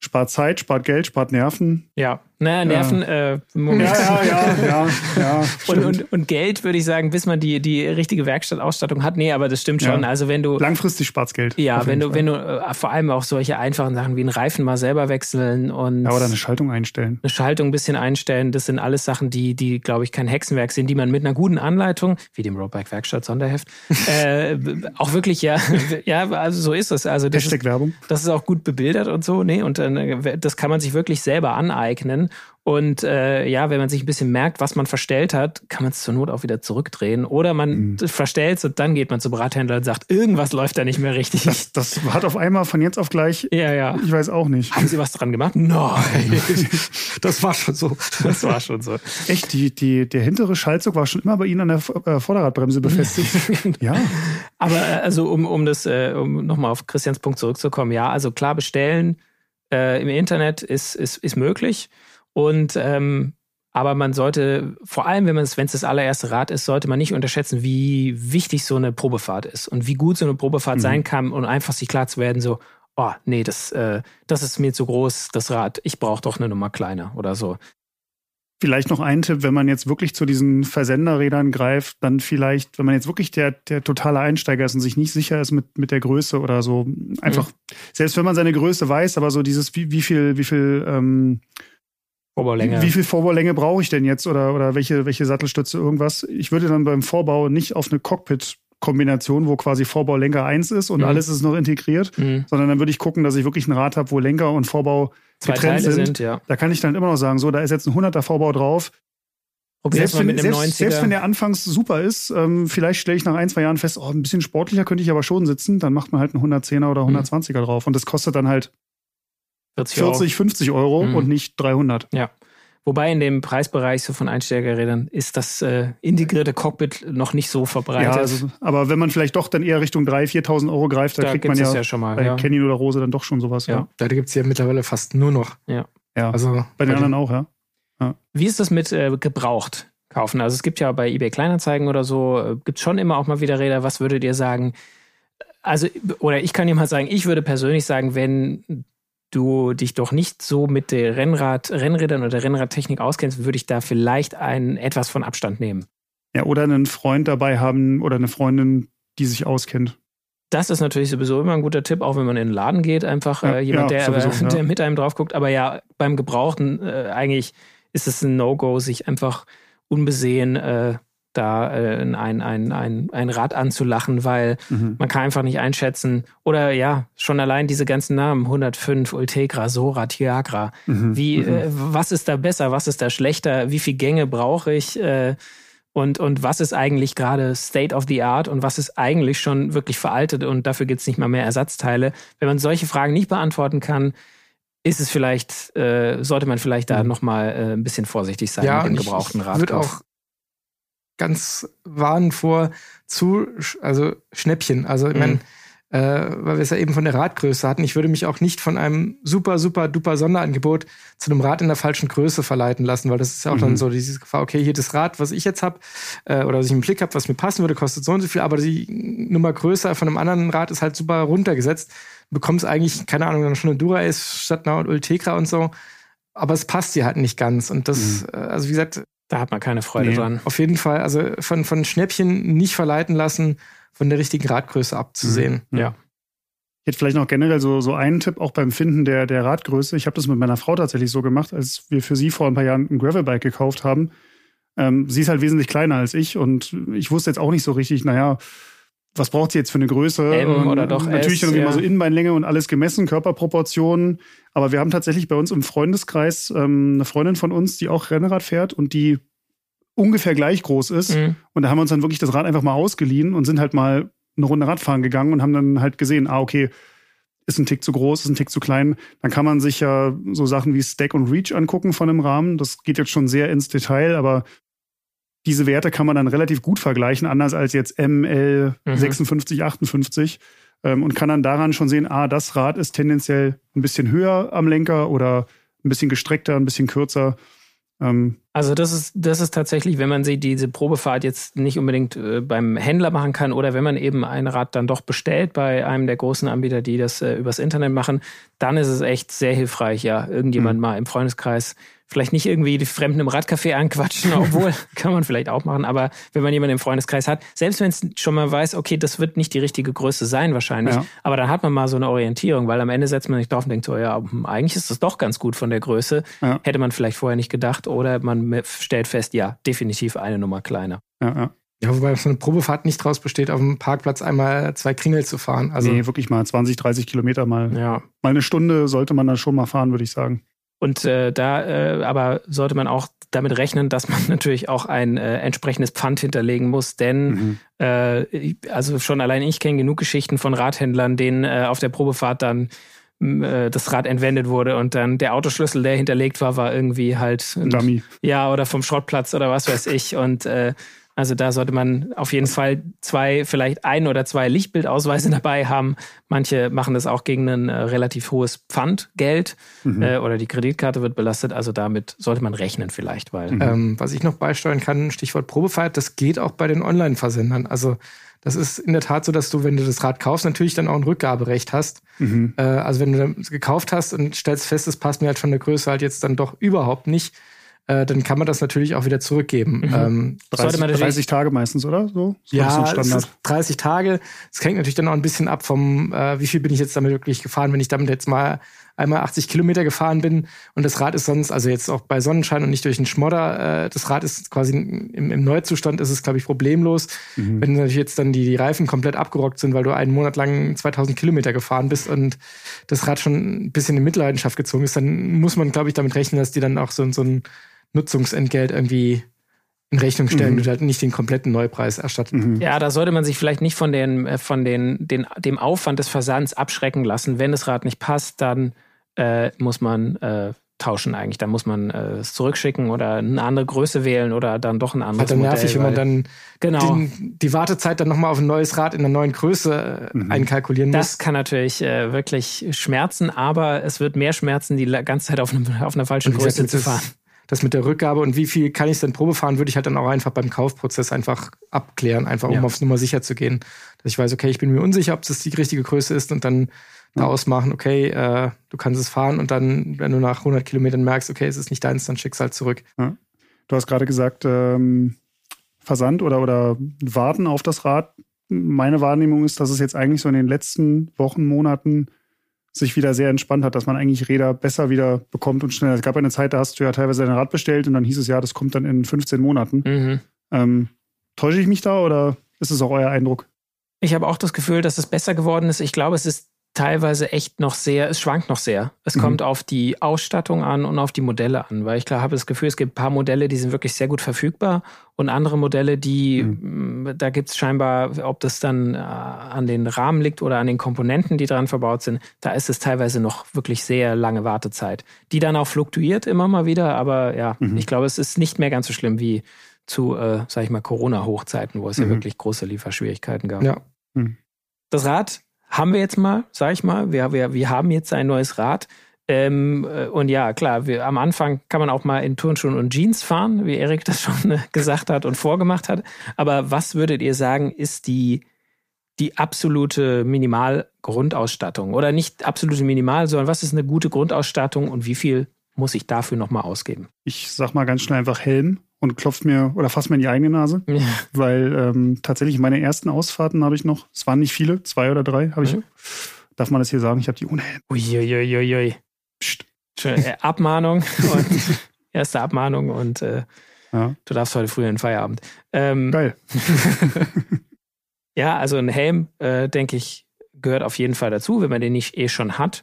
spart Zeit, spart Geld, spart Nerven. Ja, naja, Nerven, äh, Moment. Ja, ja, ja, ja, ja und, und, und Geld würde ich sagen, bis man die, die richtige Werkstattausstattung hat. Nee, aber das stimmt schon. Ja. Also wenn du. Langfristig spart's Geld. Ja, wenn du, Fall. wenn du äh, vor allem auch solche einfachen Sachen wie einen Reifen mal selber wechseln und. Ja, oder eine Schaltung einstellen. Eine Schaltung ein bisschen einstellen. Das sind alles Sachen, die, die, glaube ich, kein Hexenwerk sind, die man mit einer guten Anleitung, wie dem Roadbike Werkstatt Sonderheft, äh, auch wirklich, ja, ja, also so ist es. Also das Hashtag ist, Werbung. Das ist auch gut bebildert und so, nee, und äh, das kann man sich wirklich selber aneignen. Und äh, ja, wenn man sich ein bisschen merkt, was man verstellt hat, kann man es zur Not auch wieder zurückdrehen. Oder man mhm. verstellt es und dann geht man zum Brathändler und sagt, irgendwas läuft da nicht mehr richtig. Das, das hat auf einmal von jetzt auf gleich. Ja, ja. Ich weiß auch nicht. Haben Sie was dran gemacht? Nein. das war schon so. Das war schon so. Echt, die, die, der hintere Schaltzug war schon immer bei Ihnen an der äh, Vorderradbremse befestigt. ja. Aber äh, also, um, um das, äh, um nochmal auf Christians Punkt zurückzukommen, ja, also klar bestellen äh, im Internet ist, ist, ist möglich. Und ähm, aber man sollte, vor allem wenn es, wenn es das allererste Rad ist, sollte man nicht unterschätzen, wie wichtig so eine Probefahrt ist und wie gut so eine Probefahrt mhm. sein kann und einfach sich klar zu werden, so, oh, nee, das, äh, das ist mir zu groß, das Rad, ich brauche doch eine Nummer kleiner oder so. Vielleicht noch ein Tipp, wenn man jetzt wirklich zu diesen Versenderrädern greift, dann vielleicht, wenn man jetzt wirklich der, der totale Einsteiger ist und sich nicht sicher ist mit, mit der Größe oder so, einfach, mhm. selbst wenn man seine Größe weiß, aber so dieses, wie, wie viel, wie viel ähm, Vorbaulänge. Wie viel Vorbaulänge brauche ich denn jetzt oder, oder welche, welche Sattelstütze, irgendwas? Ich würde dann beim Vorbau nicht auf eine Cockpit Kombination, wo quasi Vorbau Lenker 1 ist und mhm. alles ist noch integriert, mhm. sondern dann würde ich gucken, dass ich wirklich ein Rad habe, wo Lenker und Vorbau Zwei getrennt sind. sind ja. Da kann ich dann immer noch sagen, so, da ist jetzt ein 100er Vorbau drauf. Selbst wenn, selbst, selbst wenn, der anfangs super ist, ähm, vielleicht stelle ich nach ein, zwei Jahren fest, oh, ein bisschen sportlicher könnte ich aber schon sitzen, dann macht man halt einen 110er oder 120er mhm. drauf und das kostet dann halt 40, 40 50 Euro mhm. und nicht 300. Ja. Wobei in dem Preisbereich so von Einsteigerrädern ist das äh, integrierte Cockpit noch nicht so verbreitet. Ja, also, aber wenn man vielleicht doch dann eher Richtung 3.000, 4.000 Euro greift, da, da kriegt man ja, ja schon mal, bei ja. Canyon oder Rose dann doch schon sowas. Ja, ja. da gibt es ja mittlerweile fast nur noch. Ja, ja. Also bei den anderen auch, ja. ja. Wie ist das mit äh, gebraucht kaufen? Also es gibt ja bei eBay Kleinanzeigen oder so, äh, gibt es schon immer auch mal wieder Räder. Was würdet ihr sagen? Also, oder ich kann dir mal sagen, ich würde persönlich sagen, wenn du dich doch nicht so mit der Rennrad, Rennrädern oder Rennradtechnik auskennst, würde ich da vielleicht einen etwas von Abstand nehmen. Ja, oder einen Freund dabei haben oder eine Freundin, die sich auskennt. Das ist natürlich sowieso immer ein guter Tipp, auch wenn man in den Laden geht, einfach ja, äh, jemand, ja, der, sowieso, der mit einem drauf guckt. Aber ja, beim Gebrauchten äh, eigentlich ist es ein No-Go, sich einfach unbesehen äh, da äh, ein, ein, ein, ein Rad anzulachen, weil mhm. man kann einfach nicht einschätzen. Oder ja, schon allein diese ganzen Namen, 105, Ultegra, Sora, Tiagra. Mhm. Wie, mhm. Äh, was ist da besser, was ist da schlechter, wie viele Gänge brauche ich? Äh, und, und was ist eigentlich gerade State of the Art und was ist eigentlich schon wirklich veraltet und dafür gibt es nicht mal mehr Ersatzteile. Wenn man solche Fragen nicht beantworten kann, ist es vielleicht, äh, sollte man vielleicht da mhm. nochmal äh, ein bisschen vorsichtig sein ja, mit dem gebrauchten Rad. Ich würde auch ganz warnen vor zu, also Schnäppchen. Also ich meine, mhm. äh, weil wir es ja eben von der Radgröße hatten, ich würde mich auch nicht von einem super, super, duper Sonderangebot zu einem Rad in der falschen Größe verleiten lassen, weil das ist ja auch mhm. dann so diese Gefahr, okay, hier das Rad, was ich jetzt habe, äh, oder was ich im Blick habe, was mir passen würde, kostet so und so viel, aber die Nummer größer von einem anderen Rad ist halt super runtergesetzt. Du bekommst eigentlich, keine Ahnung, dann schon eine Dura-Ace statt einer Ultegra und so. Aber es passt dir halt nicht ganz. Und das, mhm. Äh, also wie gesagt, da hat man keine Freude nee. dran. Auf jeden Fall, also von, von Schnäppchen nicht verleiten lassen, von der richtigen Radgröße abzusehen. Mhm. Ja. Ich hätte vielleicht noch generell so, so einen Tipp, auch beim Finden der, der Radgröße. Ich habe das mit meiner Frau tatsächlich so gemacht, als wir für sie vor ein paar Jahren ein Gravelbike gekauft haben. Ähm, sie ist halt wesentlich kleiner als ich und ich wusste jetzt auch nicht so richtig, naja, was braucht sie jetzt für eine Größe? M oder doch Natürlich S, irgendwie ja. mal so Innenbeinlänge und alles gemessen, Körperproportionen. Aber wir haben tatsächlich bei uns im Freundeskreis ähm, eine Freundin von uns, die auch Rennrad fährt und die ungefähr gleich groß ist. Mhm. Und da haben wir uns dann wirklich das Rad einfach mal ausgeliehen und sind halt mal eine Runde Radfahren gegangen und haben dann halt gesehen, ah, okay, ist ein Tick zu groß, ist ein Tick zu klein. Dann kann man sich ja so Sachen wie Stack und Reach angucken von dem Rahmen. Das geht jetzt schon sehr ins Detail, aber diese Werte kann man dann relativ gut vergleichen, anders als jetzt ML mhm. 56, 58 ähm, und kann dann daran schon sehen, ah, das Rad ist tendenziell ein bisschen höher am Lenker oder ein bisschen gestreckter, ein bisschen kürzer. Ähm, also das ist, das ist tatsächlich, wenn man sich diese Probefahrt jetzt nicht unbedingt äh, beim Händler machen kann oder wenn man eben ein Rad dann doch bestellt bei einem der großen Anbieter, die das äh, übers Internet machen, dann ist es echt sehr hilfreich, ja, irgendjemand mhm. mal im Freundeskreis vielleicht nicht irgendwie die Fremden im Radcafé anquatschen, obwohl kann man vielleicht auch machen, aber wenn man jemanden im Freundeskreis hat, selbst wenn es schon mal weiß, okay, das wird nicht die richtige Größe sein wahrscheinlich, ja. aber dann hat man mal so eine Orientierung, weil am Ende setzt man sich drauf und denkt so, ja, eigentlich ist das doch ganz gut von der Größe, ja. hätte man vielleicht vorher nicht gedacht oder man stellt fest, ja, definitiv eine Nummer kleiner. Ja, ja. Ja, wobei so eine Probefahrt nicht draus besteht, auf dem Parkplatz einmal zwei Kringel zu fahren. Also nee, wirklich mal 20, 30 Kilometer mal. Ja. Mal eine Stunde sollte man da schon mal fahren, würde ich sagen. Und äh, da äh, aber sollte man auch damit rechnen, dass man natürlich auch ein äh, entsprechendes Pfand hinterlegen muss, denn mhm. äh, also schon allein ich kenne genug Geschichten von Radhändlern, denen äh, auf der Probefahrt dann äh, das Rad entwendet wurde und dann der Autoschlüssel, der hinterlegt war, war irgendwie halt ein Dummy. Ja, oder vom Schrottplatz oder was weiß ich. Und äh, also da sollte man auf jeden Fall zwei, vielleicht ein oder zwei Lichtbildausweise dabei haben. Manche machen das auch gegen ein äh, relativ hohes Pfandgeld mhm. äh, oder die Kreditkarte wird belastet. Also damit sollte man rechnen vielleicht, weil. Mhm. Ähm, was ich noch beisteuern kann, Stichwort Probefahrt, das geht auch bei den Online-Versendern. Also das ist in der Tat so, dass du, wenn du das Rad kaufst, natürlich dann auch ein Rückgaberecht hast. Mhm. Äh, also wenn du das gekauft hast und stellst fest, es passt mir halt von der Größe halt jetzt dann doch überhaupt nicht, äh, dann kann man das natürlich auch wieder zurückgeben. Mhm. Ähm, 30, 30, Tage meistens, oder? So? so ja, so 30 Tage. Es hängt natürlich dann auch ein bisschen ab vom, äh, wie viel bin ich jetzt damit wirklich gefahren. Wenn ich damit jetzt mal einmal 80 Kilometer gefahren bin und das Rad ist sonst, also jetzt auch bei Sonnenschein und nicht durch den Schmodder, äh, das Rad ist quasi im, im Neuzustand, ist es, glaube ich, problemlos. Mhm. Wenn natürlich jetzt dann die, die Reifen komplett abgerockt sind, weil du einen Monat lang 2000 Kilometer gefahren bist und das Rad schon ein bisschen in Mitleidenschaft gezogen ist, dann muss man, glaube ich, damit rechnen, dass die dann auch so, so ein Nutzungsentgelt irgendwie in Rechnung stellen mhm. und halt nicht den kompletten Neupreis erstatten. Mhm. Ja, da sollte man sich vielleicht nicht von, den, äh, von den, den, dem Aufwand des Versands abschrecken lassen. Wenn das Rad nicht passt, dann äh, muss man äh, tauschen eigentlich. Dann muss man äh, es zurückschicken oder eine andere Größe wählen oder dann doch ein anderes halt dann Modell. nervig, wenn man dann genau. Den, die Wartezeit dann nochmal auf ein neues Rad in einer neuen Größe äh, mhm. einkalkulieren muss. Das kann natürlich äh, wirklich schmerzen, aber es wird mehr schmerzen, die ganze Zeit auf, einem, auf einer falschen Größe zu fahren das mit der Rückgabe und wie viel kann ich denn Probe fahren, würde ich halt dann auch einfach beim Kaufprozess einfach abklären, einfach um ja. aufs Nummer sicher zu gehen. Dass ich weiß, okay, ich bin mir unsicher, ob das die richtige Größe ist und dann da ausmachen, okay, äh, du kannst es fahren und dann, wenn du nach 100 Kilometern merkst, okay, es ist nicht deins, dann schick's halt zurück. Ja. Du hast gerade gesagt, ähm, Versand oder, oder Warten auf das Rad. Meine Wahrnehmung ist, dass es jetzt eigentlich so in den letzten Wochen, Monaten sich wieder sehr entspannt hat, dass man eigentlich Räder besser wieder bekommt und schneller. Es gab eine Zeit, da hast du ja teilweise dein Rad bestellt und dann hieß es ja, das kommt dann in 15 Monaten. Mhm. Ähm, täusche ich mich da oder ist es auch euer Eindruck? Ich habe auch das Gefühl, dass es besser geworden ist. Ich glaube, es ist teilweise echt noch sehr, es schwankt noch sehr. Es Mhm. kommt auf die Ausstattung an und auf die Modelle an, weil ich klar habe das Gefühl, es gibt ein paar Modelle, die sind wirklich sehr gut verfügbar und andere Modelle, die, Mhm. mh, da gibt es scheinbar, ob das dann äh, an den Rahmen liegt oder an den Komponenten, die dran verbaut sind, da ist es teilweise noch wirklich sehr lange Wartezeit, die dann auch fluktuiert immer mal wieder, aber ja, Mhm. ich glaube, es ist nicht mehr ganz so schlimm wie zu, äh, sag ich mal, Corona-Hochzeiten, wo es ja Mhm. wirklich große Lieferschwierigkeiten gab. Ja. Das Rad haben wir jetzt mal, sag ich mal. Wir, wir, wir haben jetzt ein neues Rad. Ähm, äh, und ja, klar, wir, am Anfang kann man auch mal in Turnschuhen und Jeans fahren, wie Erik das schon äh, gesagt hat und vorgemacht hat. Aber was würdet ihr sagen, ist die, die absolute Minimal-Grundausstattung? Oder nicht absolute Minimal, sondern was ist eine gute Grundausstattung und wie viel muss ich dafür nochmal ausgeben? Ich sag mal ganz schnell einfach Helm und klopf mir oder fass mir in die eigene Nase, Ja. weil ähm, tatsächlich meine ersten Ausfahrten habe ich noch, es waren nicht viele, zwei oder drei, habe ich, Mhm. darf man das hier sagen, ich habe die ohne Helm. Uiuiuiui. Psst. Schön, äh, Abmahnung und erste Abmahnung und äh, Ja, du darfst heute früher in den Feierabend. Ähm, geil. Ja, also ein Helm, äh, denke ich, gehört auf jeden Fall dazu, wenn man den nicht eh schon hat.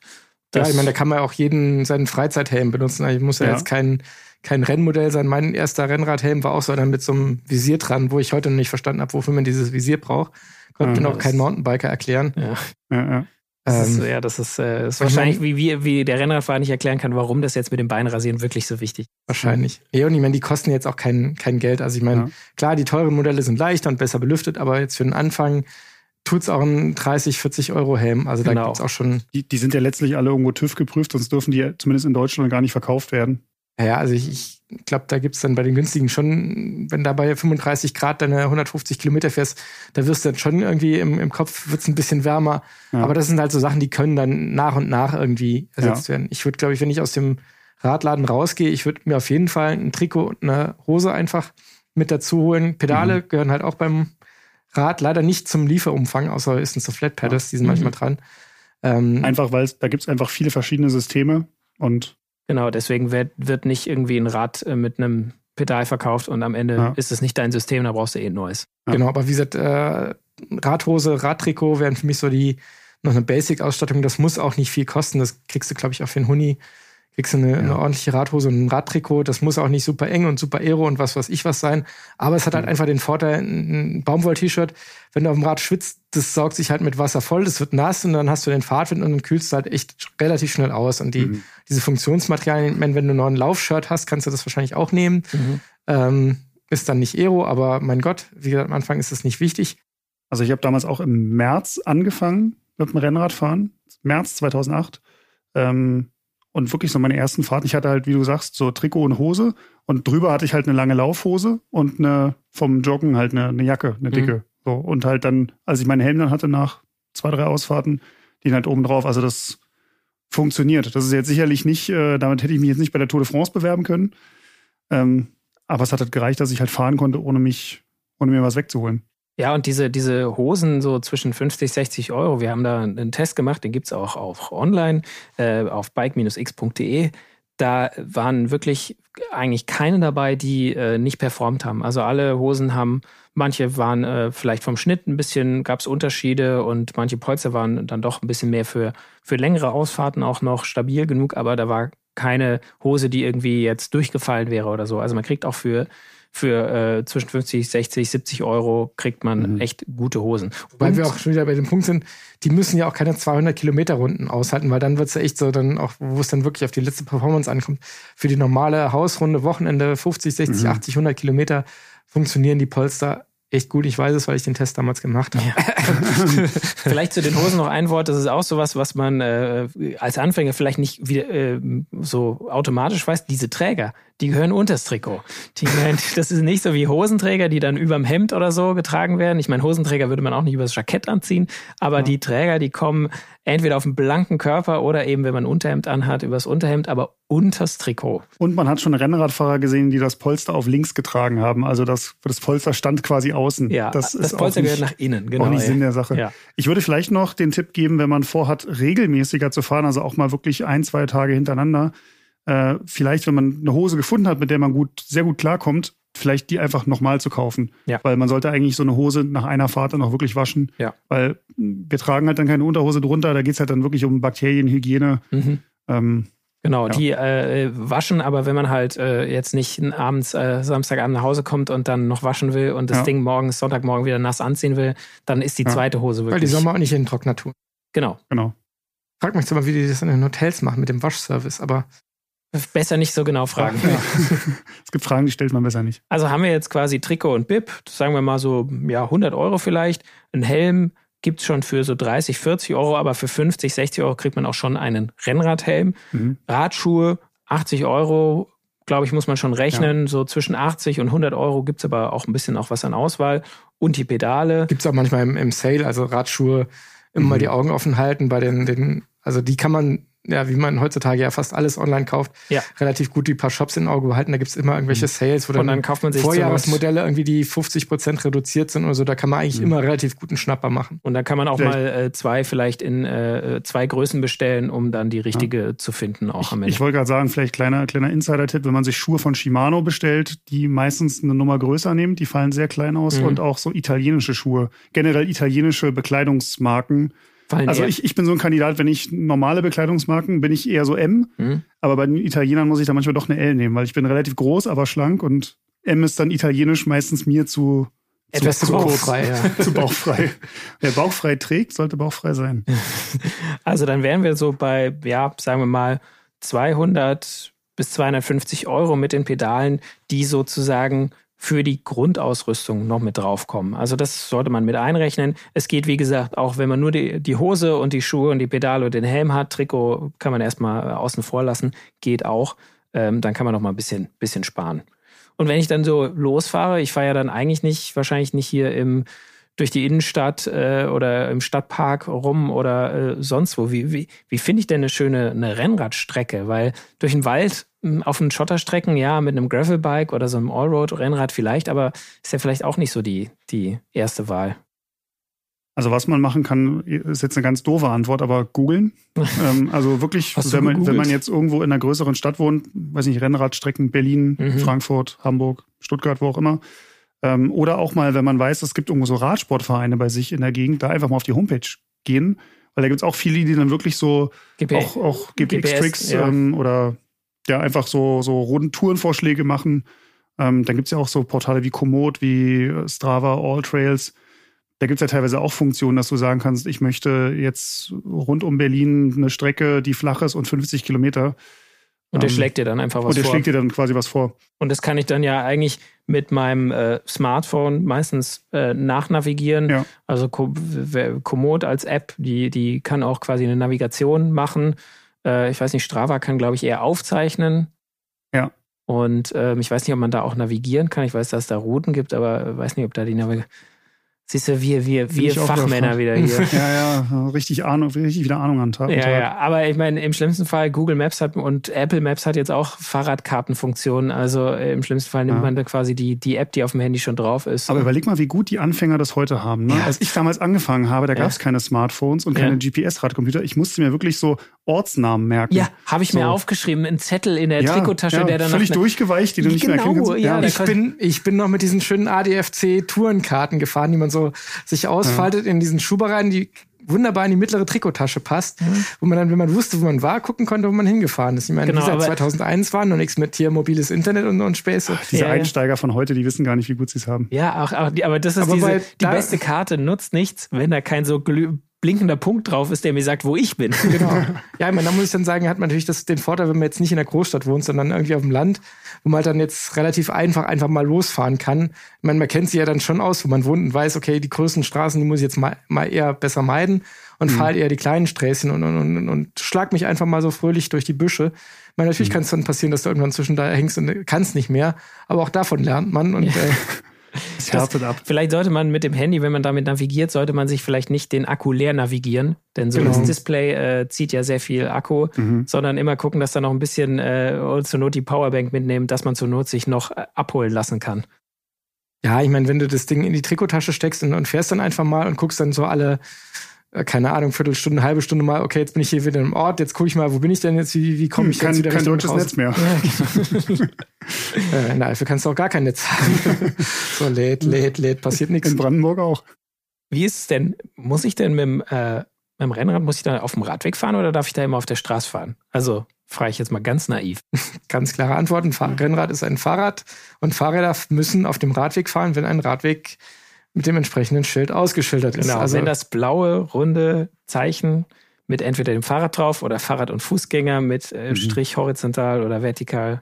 Ja, Das- ich meine, da kann man auch jeden seinen Freizeithelm benutzen. Also muss ja, Ja. jetzt kein, kein Rennmodell sein. Mein erster Rennradhelm war auch so einer mit so einem Visier dran, wo ich heute noch nicht verstanden habe, wofür man dieses Visier braucht. Konnte Ja, mir noch das- kein Mountainbiker erklären. ja, Ja, ja. das ist, Ähm, ja, das ist, äh, ist ich wahrscheinlich, wie, wie, wie der Rennradfahrer nicht erklären kann, warum das jetzt mit dem Beinrasieren wirklich so wichtig ist. Wahrscheinlich. Ja, und ich meine, die kosten jetzt auch kein, kein Geld. Also ich meine, Ja. klar, die teuren Modelle sind leichter und besser belüftet, aber jetzt für den Anfang tut's auch ein 30, 40 Euro Helm. Also da Genau. gibt's auch schon, Die, die sind ja letztlich alle irgendwo TÜV geprüft, sonst dürfen die zumindest in Deutschland gar nicht verkauft werden. Ja, also ich, ich glaube, da gibt's dann bei den günstigen schon, wenn da bei 35 Grad deine 150 Kilometer fährst, da wirst du dann schon irgendwie im, im Kopf wird's ein bisschen wärmer. Ja. Aber das sind halt so Sachen, die können dann nach und nach irgendwie ersetzt werden. Ich würde, glaube ich, wenn ich aus dem Radladen rausgehe, ich würde mir auf jeden Fall ein Trikot und eine Hose einfach mit dazu holen. Pedale Mhm. gehören halt auch beim Rad leider nicht zum Lieferumfang, außer es sind so Flat Pedals, die sind manchmal dran. Ähm, Einfach, weil es- da gibt es einfach viele verschiedene Systeme und Genau, deswegen wird, wird nicht irgendwie ein Rad äh, mit einem Pedal verkauft und am Ende Ja. ist es nicht dein System, da brauchst du eh ein neues. Ja. Genau, aber wie gesagt, äh, Radhose, Radtrikot wären für mich so die noch eine Basic-Ausstattung. Das muss auch nicht viel kosten. Das kriegst du, glaube ich, auch für einen Huni. Kriegst du eine, eine ordentliche Radhose und ein Radtrikot. Das muss auch nicht super eng und super aero und was weiß ich was sein. Aber es hat halt einfach den Vorteil, ein ein Baumwoll-T-Shirt, wenn du auf dem Rad schwitzt, das saugt sich halt mit Wasser voll, das wird nass und dann hast du den Fahrtwind und dann kühlst du halt echt relativ schnell aus. Und die, Mhm. diese Funktionsmaterialien, wenn du noch ein Laufshirt hast, kannst du das wahrscheinlich auch nehmen. Ähm, ist dann nicht Aero, aber mein Gott, wie gesagt, am Anfang ist das nicht wichtig. Also ich habe damals auch im März angefangen mit dem Rennradfahren, März 2008. Ähm, und wirklich so meine ersten Fahrten. Ich hatte halt, wie du sagst, so Trikot und Hose und drüber hatte ich halt eine lange Laufhose und eine vom Joggen halt eine, eine Jacke, eine dicke. So und halt dann, als ich meinen Helm dann hatte nach zwei drei Ausfahrten, den halt oben drauf. Also das funktioniert. Das ist jetzt sicherlich nicht, äh, damit hätte ich mich jetzt nicht bei der Tour de France bewerben können. Ähm, aber es hat halt gereicht, dass ich halt fahren konnte, ohne mich, ohne mir was wegzuholen. Ja, und diese, diese Hosen so zwischen 50, 60 Euro, wir haben da einen Test gemacht, den gibt's auch, auch online äh, auf bike-x.de. Da waren wirklich eigentlich keine dabei, die äh, nicht performt haben. Also alle Hosen haben, manche waren äh, vielleicht vom Schnitt ein bisschen, gab's Unterschiede und manche Polster waren dann doch ein bisschen mehr für, für längere Ausfahrten auch noch stabil genug, aber da war keine Hose, die irgendwie jetzt durchgefallen wäre oder so. Also man kriegt auch für für äh, zwischen 50, 60, 70 Euro kriegt man Mhm. echt gute Hosen. Weil Und- wir auch schon wieder bei dem Punkt sind, die müssen ja auch keine 200 Kilometer Runden aushalten, weil dann wird's ja echt so dann auch, wo es dann wirklich auf die letzte Performance ankommt. Für die normale Hausrunde, Wochenende 50, 60, Mhm. 80, 100 Kilometer funktionieren die Polster echt gut. Ich weiß es, weil ich den Test damals gemacht habe. Vielleicht zu den Hosen noch ein Wort, das ist auch sowas, was man äh, als Anfänger vielleicht nicht wieder, äh, so automatisch weiß. Diese Träger, die gehören unter das Trikot. Gehören, das ist nicht so wie Hosenträger, die dann überm Hemd oder so getragen werden. Ich meine, Hosenträger würde man auch nicht übers Jackett anziehen, aber ja. die Träger, die kommen entweder auf den blanken Körper oder eben, wenn man ein Unterhemd anhat, übers Unterhemd, aber unters Trikot. Und man hat schon Rennradfahrer gesehen, die das Polster auf links getragen haben. Also das, das Polster stand quasi außen. Ja, das, das Polster nicht, gehört nach innen, genau. Auch nicht ja. Sinn der Sache. Ja. Ich würde vielleicht noch den Tipp geben, wenn man vorhat, regelmäßiger zu fahren, also auch mal wirklich ein, zwei Tage hintereinander, äh, vielleicht, wenn man eine Hose gefunden hat, mit der man gut, sehr gut klarkommt, vielleicht die einfach nochmal zu kaufen. Ja. Weil man sollte eigentlich so eine Hose nach einer Fahrt dann auch wirklich waschen. Ja. Weil wir tragen halt dann keine Unterhose drunter, da geht es halt dann wirklich um Bakterienhygiene. Mhm. Ähm, Genau, ja. die äh, waschen, aber wenn man halt äh, jetzt nicht abends, äh, Samstagabend nach Hause kommt und dann noch waschen will und das ja. Ding morgens, Sonntagmorgen wieder nass anziehen will, dann ist die ja. zweite Hose wirklich. Weil die soll man auch nicht in den Trockner tun. Genau. Genau. Frag mich zwar, wie die das in den Hotels machen mit dem Waschservice, aber Besser nicht so genau fragen. Ja. es gibt Fragen, die stellt man besser nicht. Also haben wir jetzt quasi Trikot und Bib, sagen wir mal so ja, 100 Euro vielleicht. Ein Helm gibt es schon für so 30, 40 Euro, aber für 50, 60 Euro kriegt man auch schon einen Rennradhelm. Mhm. Radschuhe, 80 Euro, glaube ich, muss man schon rechnen. Ja. So zwischen 80 und 100 Euro gibt es aber auch ein bisschen auch was an Auswahl. Und die Pedale. Gibt es auch manchmal im, im, Sale, also Radschuhe immer mhm. mal die Augen offen halten bei den, den, also die kann man ja, wie man heutzutage ja fast alles online kauft, ja. relativ gut die paar Shops im Auge behalten. Da gibt's immer irgendwelche mhm. Sales, wo dann, dann kauft man sich Vorjahresmodelle irgendwie, die 50 Prozent reduziert sind oder so. Da kann man eigentlich mhm. immer relativ guten Schnapper machen. Und dann kann man auch vielleicht. mal äh, zwei vielleicht in äh, zwei Größen bestellen, um dann die richtige ja. zu finden auch ich, am Ende. Ich wollte gerade sagen, vielleicht kleiner, kleiner Insider-Tipp, wenn man sich Schuhe von Shimano bestellt, die meistens eine Nummer größer nehmen, die fallen sehr klein aus mhm. und auch so italienische Schuhe, generell italienische Bekleidungsmarken Fallen also ich, ich bin so ein Kandidat, wenn ich normale Bekleidungsmarken, bin ich eher so M. Mhm. Aber bei den Italienern muss ich da manchmal doch eine L nehmen, weil ich bin relativ groß, aber schlank und M ist dann italienisch meistens mir zu etwas zu, zu bauchfrei, ja. zu bauchfrei. Wer bauchfrei trägt, sollte bauchfrei sein. Also dann wären wir so bei, ja, sagen wir mal 200 bis 250 Euro mit den Pedalen, die sozusagen für die Grundausrüstung noch mit draufkommen. Also das sollte man mit einrechnen. Es geht, wie gesagt, auch wenn man nur die, die Hose und die Schuhe und die Pedale und den Helm hat, Trikot kann man erstmal außen vor lassen, geht auch. Ähm, dann kann man noch mal ein bisschen, bisschen sparen. Und wenn ich dann so losfahre, ich fahre ja dann eigentlich nicht, wahrscheinlich nicht hier im durch die Innenstadt äh, oder im Stadtpark rum oder äh, sonst wo. Wie, wie, wie finde ich denn eine schöne eine Rennradstrecke? Weil durch den Wald auf den Schotterstrecken, ja, mit einem Gravelbike oder so einem Allroad-Rennrad vielleicht, aber ist ja vielleicht auch nicht so die, die erste Wahl. Also was man machen kann, ist jetzt eine ganz doofe Antwort, aber googeln. ähm, also wirklich, wenn man, wenn man jetzt irgendwo in einer größeren Stadt wohnt, weiß nicht, Rennradstrecken, Berlin, mhm. Frankfurt, Hamburg, Stuttgart, wo auch immer, ähm, oder auch mal, wenn man weiß, es gibt irgendwo so Radsportvereine bei sich in der Gegend, da einfach mal auf die Homepage gehen. Weil da gibt es auch viele, die dann wirklich so GP, auch, auch GPX-Tricks ja. ähm, oder ja einfach so, so Tourenvorschläge machen. Ähm, dann gibt es ja auch so Portale wie Komoot, wie Strava, All Trails. Da gibt es ja teilweise auch Funktionen, dass du sagen kannst, ich möchte jetzt rund um Berlin eine Strecke, die flach ist und 50 Kilometer. Und der ähm, schlägt dir dann einfach was vor. Und der vor. schlägt dir dann quasi was vor. Und das kann ich dann ja eigentlich mit meinem äh, Smartphone meistens äh, nachnavigieren. Ja. Also Komoot als App, die, die kann auch quasi eine Navigation machen. Äh, ich weiß nicht, Strava kann, glaube ich, eher aufzeichnen. Ja. Und ähm, ich weiß nicht, ob man da auch navigieren kann. Ich weiß, dass es da Routen gibt, aber weiß nicht, ob da die Navigation Siehst du, wir, wir, wir Fachmänner wieder hier. ja, ja, richtig Ahnung, richtig wieder Ahnung an Tag. Ja, ja, aber ich meine, im schlimmsten Fall, Google Maps hat und Apple Maps hat jetzt auch Fahrradkartenfunktionen. Also äh, im schlimmsten Fall nimmt ja. man da quasi die, die App, die auf dem Handy schon drauf ist. Aber überleg mal, wie gut die Anfänger das heute haben. Ne? Ja. Als ich damals angefangen habe, da gab es keine Smartphones und keine GPS-Radcomputer. Ich musste mir wirklich so Ortsnamen merken. Ja, habe ich so. mir aufgeschrieben, ein Zettel in der Trikottasche, der dann völlig durchgeweicht, die du nicht genau, mehr erkennen kannst. Ja, ich bin, ich bin noch mit diesen schönen ADFC-Tourenkarten gefahren, die man so sich ausfaltet ja. in diesen Schuber rein, die wunderbar in die mittlere Trikottasche passt, mhm. wo man dann, wenn man wusste, wo man war, gucken konnte, wo man hingefahren ist. Ich meine, genau, wie gesagt, 2001 war noch nichts mit hier mobiles Internet und, und Späße. Diese ja, Einsteiger von heute, die wissen gar nicht, wie gut sie es haben. Ja, auch, auch die, aber das ist aber diese, die beste Karte nutzt nichts, wenn da kein so glüh blinkender Punkt drauf ist, der mir sagt, wo ich bin. Genau. Ja, ich meine, da muss ich dann sagen, hat man natürlich das, den Vorteil, wenn man jetzt nicht in der Großstadt wohnt, sondern irgendwie auf dem Land, wo man halt dann jetzt relativ einfach einfach mal losfahren kann. Ich meine, man kennt sie ja dann schon aus, wo man wohnt und weiß, okay, die größten Straßen, die muss ich jetzt mal, mal eher besser meiden und mhm. fahre halt eher die kleinen Sträßchen und, und, und, und schlag mich einfach mal so fröhlich durch die Büsche. Ich meine, natürlich mhm. kann es dann passieren, dass du irgendwann zwischen da hängst und kannst nicht mehr, aber auch davon lernt man und ja. äh, es härtet ab. Vielleicht sollte man mit dem Handy, wenn man damit navigiert, sollte man sich vielleicht nicht den Akku leer navigieren, denn so genau. das Display äh, zieht ja sehr viel Akku, mhm. sondern immer gucken, dass da noch ein bisschen äh, zur Not die Powerbank mitnehmen, dass man zur Not sich noch äh, abholen lassen kann. Ja, ich meine, wenn du das Ding in die Trikottasche steckst und, und fährst dann einfach mal und guckst dann so alle keine Ahnung, Viertelstunde, halbe Stunde mal, okay, jetzt bin ich hier wieder im Ort, jetzt gucke ich mal, wo bin ich denn jetzt, wie, wie komme ich hm, jetzt wieder Kein deutsches Netz mehr. Ja, genau. äh, in der Eifel kannst du auch gar kein Netz haben. so lädt, lädt, lädt, passiert nichts. In Brandenburg auch. Wie ist es denn, muss ich denn mit dem, äh, mit dem Rennrad, muss ich da auf dem Radweg fahren oder darf ich da immer auf der Straße fahren? Also, frage ich jetzt mal ganz naiv. Ganz klare Antwort, ein Fahr Rennrad ist ein Fahrrad und Fahrräder müssen auf dem Radweg fahren, wenn ein Radweg mit dem entsprechenden Schild ausgeschildert ist. Genau, also wenn das blaue, runde Zeichen mit entweder dem Fahrrad drauf oder Fahrrad- und Fußgänger mit äh, mhm. Strich horizontal oder vertikal,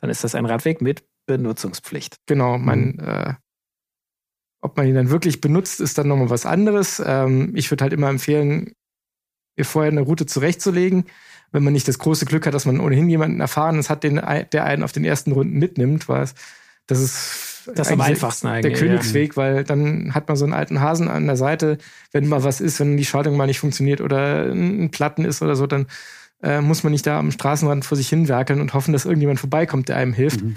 dann ist das ein Radweg mit Benutzungspflicht. Genau, man, mhm. äh, ob man ihn dann wirklich benutzt, ist dann nochmal was anderes. Ähm, ich würde halt immer empfehlen, ihr vorher eine Route zurechtzulegen, wenn man nicht das große Glück hat, dass man ohnehin jemanden Erfahrenes hat, den, der einen auf den ersten Runden mitnimmt, weil das ist das ist am einfachsten eigentlich. Der Königsweg, ja. weil dann hat man so einen alten Hasen an der Seite. Wenn mal was ist, wenn die Schaltung mal nicht funktioniert oder ein Platten ist oder so, dann äh, muss man nicht da am Straßenrand vor sich hinwerkeln und hoffen, dass irgendjemand vorbeikommt, der einem hilft. Mhm.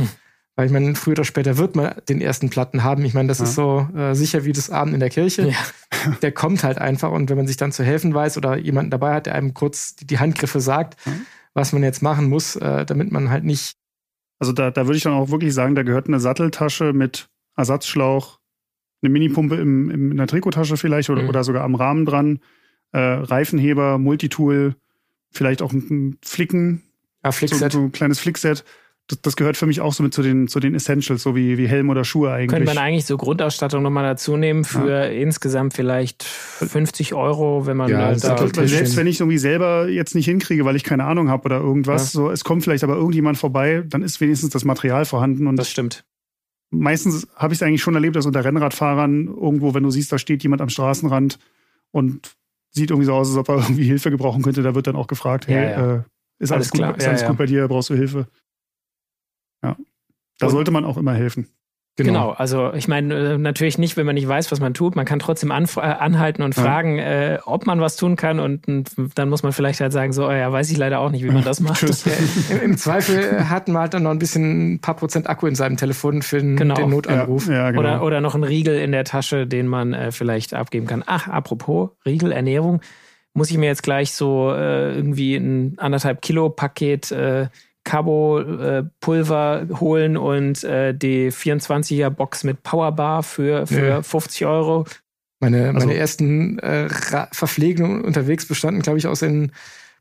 Weil ich meine, früher oder später wird man den ersten Platten haben. Ich meine, das ja. ist so äh, sicher wie das Abend in der Kirche. Ja. Der kommt halt einfach und wenn man sich dann zu helfen weiß oder jemanden dabei hat, der einem kurz die, die Handgriffe sagt, mhm. was man jetzt machen muss, äh, damit man halt nicht also da, da würde ich dann auch wirklich sagen, da gehört eine Satteltasche mit Ersatzschlauch, eine Minipumpe im, im, in der Trikottasche vielleicht oder, mhm. oder sogar am Rahmen dran, äh, Reifenheber, Multitool, vielleicht auch ein Flicken. Ja, Flickset. So, so ein kleines Flickset das, das, gehört für mich auch so mit zu den, zu den Essentials, so wie, wie Helm oder Schuhe eigentlich. Könnte man eigentlich so Grundausstattung nochmal dazu nehmen für ja. insgesamt vielleicht 50 Euro, wenn man ja, halt da Selbst wenn ich irgendwie selber jetzt nicht hinkriege, weil ich keine Ahnung habe oder irgendwas, ja. so es kommt vielleicht aber irgendjemand vorbei, dann ist wenigstens das Material vorhanden. Und das stimmt. Meistens habe ich es eigentlich schon erlebt, dass unter Rennradfahrern irgendwo, wenn du siehst, da steht jemand am Straßenrand und sieht irgendwie so aus, als ob er irgendwie Hilfe gebrauchen könnte, da wird dann auch gefragt, hey, äh, ist alles, alles gut, klar. ist alles gut bei dir, brauchst du Hilfe? Ja. Da Und sollte man auch immer helfen. Genau. genau. also ich meine, äh, natürlich nicht, wenn man nicht weiß, was man tut. Man kann trotzdem äh, anhalten und ja. fragen, äh, ob man was tun kann. Und, und, dann muss man vielleicht halt sagen, so, oh ja, weiß ich leider auch nicht, wie man das macht. Im, Im, Zweifel hat man halt dann noch ein bisschen ein paar Prozent Akku in seinem Telefon für den, genau. den Notanruf. Ja, ja, genau. oder, oder noch ein Riegel in der Tasche, den man äh, vielleicht abgeben kann. Ach, apropos Riegel, Ernährung, muss ich mir jetzt gleich so äh, irgendwie ein anderthalb Kilo Paket äh, Cabo-Pulver äh, holen und äh, die 24er Box mit Powerbar für, für ja. 50 Euro. Meine, also, meine ersten äh, Verpflegungen unterwegs bestanden, glaube ich, aus in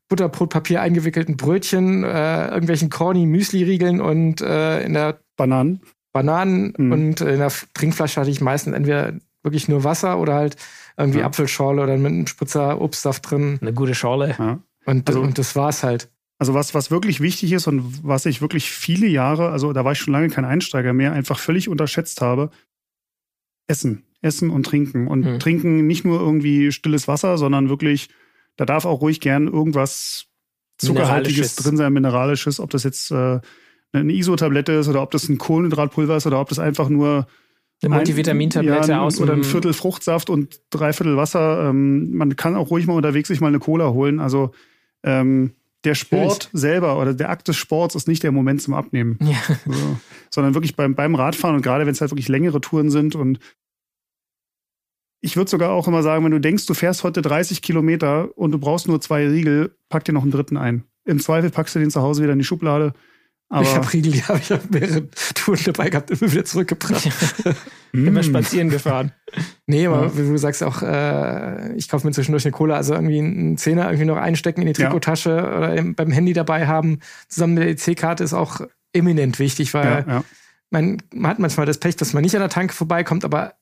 Butterbrotpapier eingewickelten Brötchen, äh, irgendwelchen corny Müsli-Riegeln und äh, in der Bananen. Bananen mhm. und in der Trinkflasche hatte ich meistens entweder wirklich nur Wasser oder halt irgendwie ja. Apfelschorle oder mit einem Spritzer Obstsaft drin. Eine gute Schorle. Ja. Und, also, und das war's halt. Also was, was wirklich wichtig ist und was ich wirklich viele Jahre, also da war ich schon lange kein Einsteiger mehr, einfach völlig unterschätzt habe, Essen. Essen und Trinken. Und mhm. Trinken nicht nur irgendwie stilles Wasser, sondern wirklich, da darf auch ruhig gern irgendwas Zuckerhaltiges drin sein, Mineralisches, ob das jetzt äh, eine ISO-Tablette ist oder ob das ein Kohlenhydratpulver ist oder ob das einfach nur eine Multivitamintablette ja, aus oder ein Viertel Fruchtsaft und drei Viertel Wasser. Ähm, man kann auch ruhig mal unterwegs sich mal eine Cola holen. Also ähm, der Sport Natürlich. selber oder der Akt des Sports ist nicht der Moment zum Abnehmen. Ja. So. Sondern wirklich beim, beim Radfahren und gerade wenn es halt wirklich längere Touren sind und ich würde sogar auch immer sagen, wenn du denkst, du fährst heute 30 Kilometer und du brauchst nur zwei Riegel, pack dir noch einen dritten ein. Im Zweifel packst du den zu Hause wieder in die Schublade aber ich habe Riegel, die habe ich auf mehreren Touren dabei gehabt, immer wieder zurückgebracht. immer spazieren gefahren. Nee, aber ja. wie du sagst auch, äh, ich kaufe mir zwischendurch eine Cola, also irgendwie einen Zehner irgendwie noch einstecken in die Trikottasche ja. oder beim Handy dabei haben, zusammen mit der EC-Karte ist auch eminent wichtig, weil ja, man, man hat manchmal das Pech, dass man nicht an der Tanke vorbeikommt, aber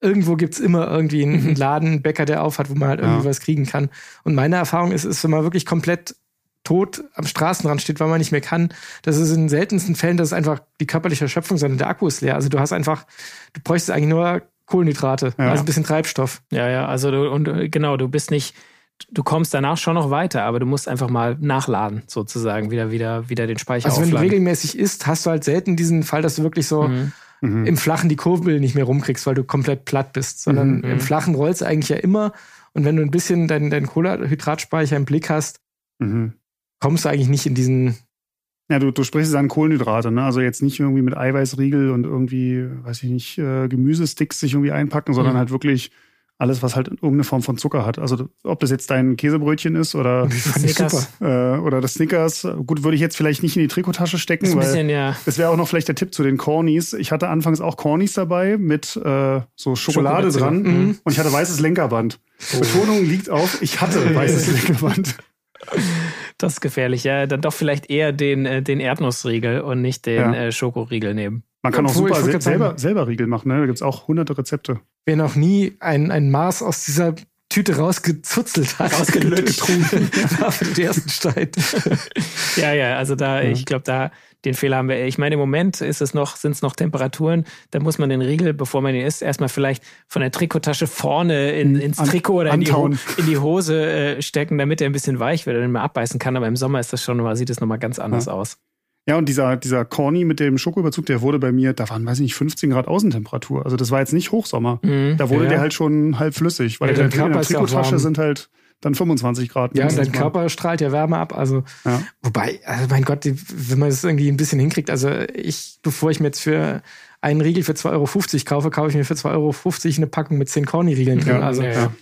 irgendwo gibt's immer irgendwie einen Laden, einen Bäcker, der aufhat, wo man halt irgendwie was kriegen kann. Und meine Erfahrung ist, ist, wenn man wirklich komplett tot am Straßenrand steht, weil man nicht mehr kann, das ist in den seltensten Fällen, das ist einfach die körperliche Erschöpfung, sondern der Akku ist leer. Also du hast einfach, du bräuchst eigentlich nur Kohlenhydrate, Ja. also ein bisschen Treibstoff. Ja, ja, also du, und äh, genau, du bist nicht, du kommst danach schon noch weiter, aber du musst einfach mal nachladen, sozusagen, wieder, wieder, wieder den Speicher Also wenn du aufladen. regelmäßig isst, hast du halt selten diesen Fall, dass du wirklich so Mhm. Mhm. im Flachen die Kurbel nicht mehr rumkriegst, weil du komplett platt bist, sondern Mhm. im Flachen rollst du eigentlich ja immer. Und wenn du ein bisschen deinen, deinen Kohlenhydratspeicher im Blick hast, Mhm. Kommst du eigentlich nicht in diesen. Ja, du, du sprichst jetzt an Kohlenhydrate, ne? Also jetzt nicht irgendwie mit Eiweißriegel und irgendwie, weiß ich nicht, äh, Gemüsesticks sich irgendwie einpacken, sondern Mhm. halt wirklich alles, was halt irgendeine Form von Zucker hat. Also ob das jetzt dein Käsebrötchen ist oder, ich Snickers. äh, oder das Snickers. Gut, würde ich jetzt vielleicht nicht in die Trikottasche stecken, weil bisschen, ja. das wäre auch noch vielleicht der Tipp zu den Cornies. Ich hatte anfangs auch Cornies dabei mit äh, so Schokolade Schokolade, dran mhm. und ich hatte weißes Lenkerband. Betonung liegt auf, ich hatte weißes Lenkerband. Das ist gefährlich, ja. Dann doch vielleicht eher den, äh, den Erdnussriegel und nicht den Ja. äh, Schokoriegel nehmen. Man kann auch Obwohl, super sel grad sagen- selber, selber Riegel machen, ne? Da gibt's auch hunderte Rezepte. Wer noch nie ein, ein Maß aus dieser Tüte rausgezuzelt hat, Rausgelöttrunken. war für den ersten Streit. Ja, ja, also da, Ja. ich glaube, da den Fehler haben wir. Ich meine, im Moment ist es noch, sind es noch Temperaturen. Da muss man den Riegel, bevor man ihn isst, erstmal vielleicht von der Trikottasche vorne in, ins An- Trikot oder in die, in die Hose äh, stecken, damit er ein bisschen weich wird und man abbeißen kann. Aber im Sommer ist das schon mal, sieht es nochmal ganz anders Ja. aus. Ja, und dieser, dieser Corny mit dem Schokoüberzug, der wurde bei mir, da waren, weiß ich nicht, 15 Grad Außentemperatur. Also das war jetzt nicht Hochsommer. Mhm. Da wurde Ja. der halt schon halb flüssig, weil Ja, der dein in der Trikottasche warm. sind halt dann 25 Grad. Ja, dein mal. Körper strahlt ja Wärme ab. Also, Ja. wobei, also mein Gott, wenn man das irgendwie ein bisschen hinkriegt, also ich, bevor ich mir jetzt für einen Riegel für 2,50 Euro kaufe, kaufe ich mir für 2,50 Euro eine Packung mit 10 Corny-Riegeln drin. Ja, also, ja, ja.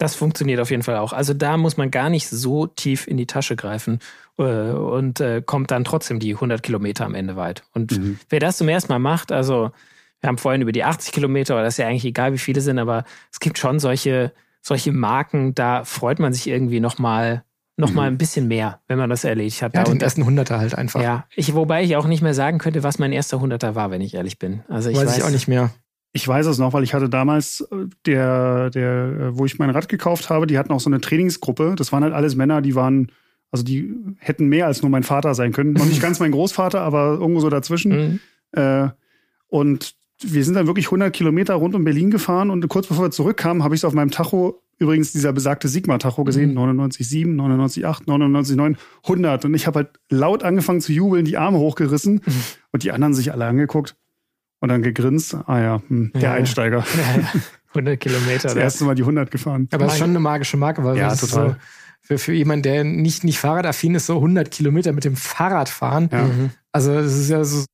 Das funktioniert auf jeden Fall auch. Also da muss man gar nicht so tief in die Tasche greifen äh, und äh, kommt dann trotzdem die 100 Kilometer am Ende weit. Und Mhm. wer das zum ersten Mal macht, also wir haben vorhin über die 80 Kilometer, aber das ist ja eigentlich egal, wie viele sind, aber es gibt schon solche, solche Marken, da freut man sich irgendwie nochmal noch mal ein bisschen mehr, wenn man das erledigt hat. ja, Da den ersten Hunderter halt einfach. ja, ich, wobei ich auch nicht mehr sagen könnte, was mein erster Hunderter war, wenn ich ehrlich bin. Also ich weiß, weiß, ich auch nicht mehr. Ich weiß es noch, weil ich hatte damals äh, der, der, äh, wo ich mein Rad gekauft habe, die hatten auch so eine Trainingsgruppe. Das waren halt alles Männer, die waren, also die hätten mehr als nur mein Vater sein können. Noch nicht ganz mein Großvater, aber irgendwo so dazwischen. Mhm. Äh, und wir sind dann wirklich 100 Kilometer rund um Berlin gefahren und kurz bevor wir zurückkamen, habe ich so auf meinem Tacho übrigens dieser besagte Sigma-Tacho gesehen, 99,7, 99,8, 99,9, 100. Und ich habe halt laut angefangen zu jubeln, die Arme hochgerissen und die anderen sich alle angeguckt und dann gegrinst. Ah ja, hm, der Ja. Einsteiger. Ja, ja. 100 Kilometer. Das da- erste Mal die 100 gefahren. Aber es ist schon eine magische Marke, weil Ja, total. so, für, für jemanden, der nicht, nicht Fahrradaffin ist, so 100 Kilometer mit dem Fahrrad fahren. Ja. Mhm. Also, das ist ja so,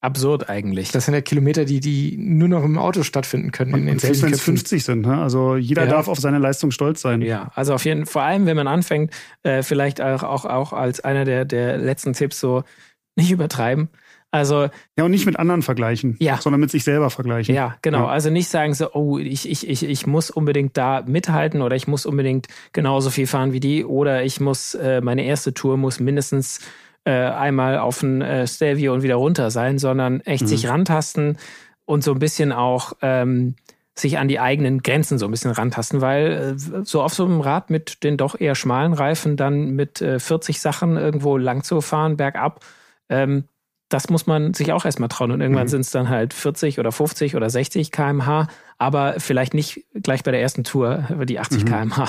Absurd eigentlich. das sind ja Kilometer, die, die nur noch im Auto stattfinden können. Und, in den und selbst wenn es Köpfen. 50 sind, ne? also jeder Ja. darf auf seine Leistung stolz sein. Ja, also auf jeden vor allem, wenn man anfängt, äh, vielleicht auch, auch, auch als einer der, der letzten Tipps so nicht übertreiben. Also Ja, und nicht mit anderen vergleichen, Ja. sondern mit sich selber vergleichen. ja, genau. Ja. Also nicht sagen so, oh, ich, ich, ich, ich muss unbedingt da mithalten oder ich muss unbedingt genauso viel fahren wie die oder ich muss, äh, meine erste Tour muss mindestens äh, einmal auf ein äh, Stelvio und wieder runter sein, sondern echt Mhm. sich rantasten und so ein bisschen auch ähm, sich an die eigenen Grenzen so ein bisschen rantasten, weil äh, so auf so einem Rad mit den doch eher schmalen Reifen dann mit äh, 40 Sachen irgendwo lang zu fahren, bergab, ähm, das muss man sich auch erstmal trauen. Und irgendwann Mhm. sind es dann halt 40 oder 50 oder 60 kmh, aber vielleicht nicht gleich bei der ersten Tour über die 80 Mhm. kmh.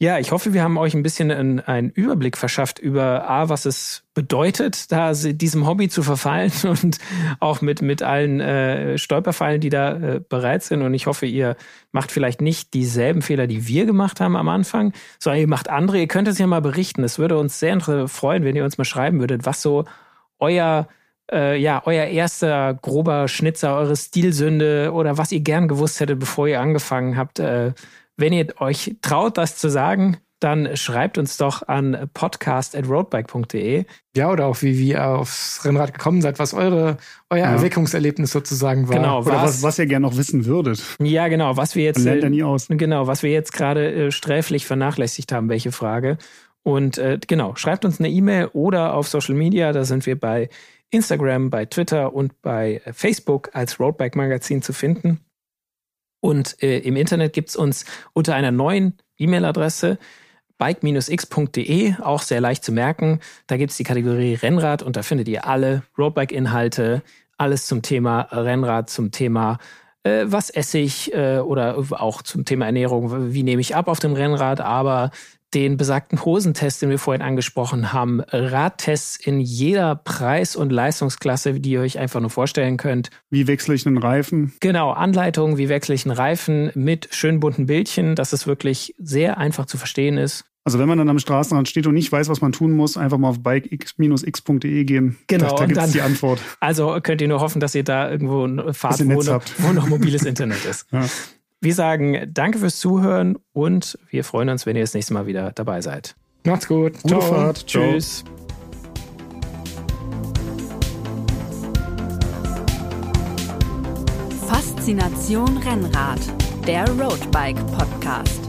Ja, ich hoffe, wir haben euch ein bisschen einen, Überblick verschafft über A, was es bedeutet, da diesem Hobby zu verfallen und auch mit, mit allen äh, Stolperfallen, die da äh, bereit sind. Und ich hoffe, ihr macht vielleicht nicht dieselben Fehler, die wir gemacht haben am Anfang, sondern ihr macht andere. Ihr könnt es ja mal berichten. Es würde uns sehr freuen, wenn ihr uns mal schreiben würdet, was so euer äh, ja, euer erster grober Schnitzer, eure Stilsünde oder was ihr gern gewusst hättet, bevor ihr angefangen habt. Äh, wenn ihr euch traut, das zu sagen, dann schreibt uns doch an podcast.roadbike.de. Ja, oder auch wie, wie ihr aufs Rennrad gekommen seid, was eure, euer Ja. Erweckungserlebnis sozusagen war. Genau, Oder was, was, was ihr gerne noch wissen würdet. Ja, genau, was wir jetzt lernt ja äh, nie aus. Genau, was wir jetzt gerade äh, sträflich vernachlässigt haben, welche Frage. Und äh, genau, schreibt uns eine E-Mail oder auf Social Media, da sind wir bei Instagram, bei Twitter und bei Facebook als Roadbike Magazin zu finden. Und äh, im Internet gibt's uns unter einer neuen E-Mail-Adresse bike-x.de, auch sehr leicht zu merken. Da gibt's die Kategorie Rennrad und da findet ihr alle Roadbike-Inhalte, alles zum Thema Rennrad, zum Thema äh, was esse ich äh, oder auch zum Thema Ernährung, wie nehme ich ab auf dem Rennrad, aber den besagten Hosentest, den wir vorhin angesprochen haben, Radtests in jeder Preis- und Leistungsklasse, die ihr euch einfach nur vorstellen könnt. Wie wechsle ich einen Reifen? Genau, Anleitungen, wie wechsle ich einen Reifen mit schön bunten Bildchen, dass es wirklich sehr einfach zu verstehen ist. Also wenn man dann am Straßenrand steht und nicht weiß, was man tun muss, einfach mal auf bike-x.de gehen. Genau, da, da gibt es die Antwort. Also könnt ihr nur hoffen, dass ihr da irgendwo fahrt, wo noch, wo noch, mobiles Internet ist. ja. Wir sagen danke fürs Zuhören und wir freuen uns, wenn ihr das nächste Mal wieder dabei seid. Macht's gut. Gute Ciao. Fahrt. Tschüss. Faszination Rennrad, der Roadbike Podcast.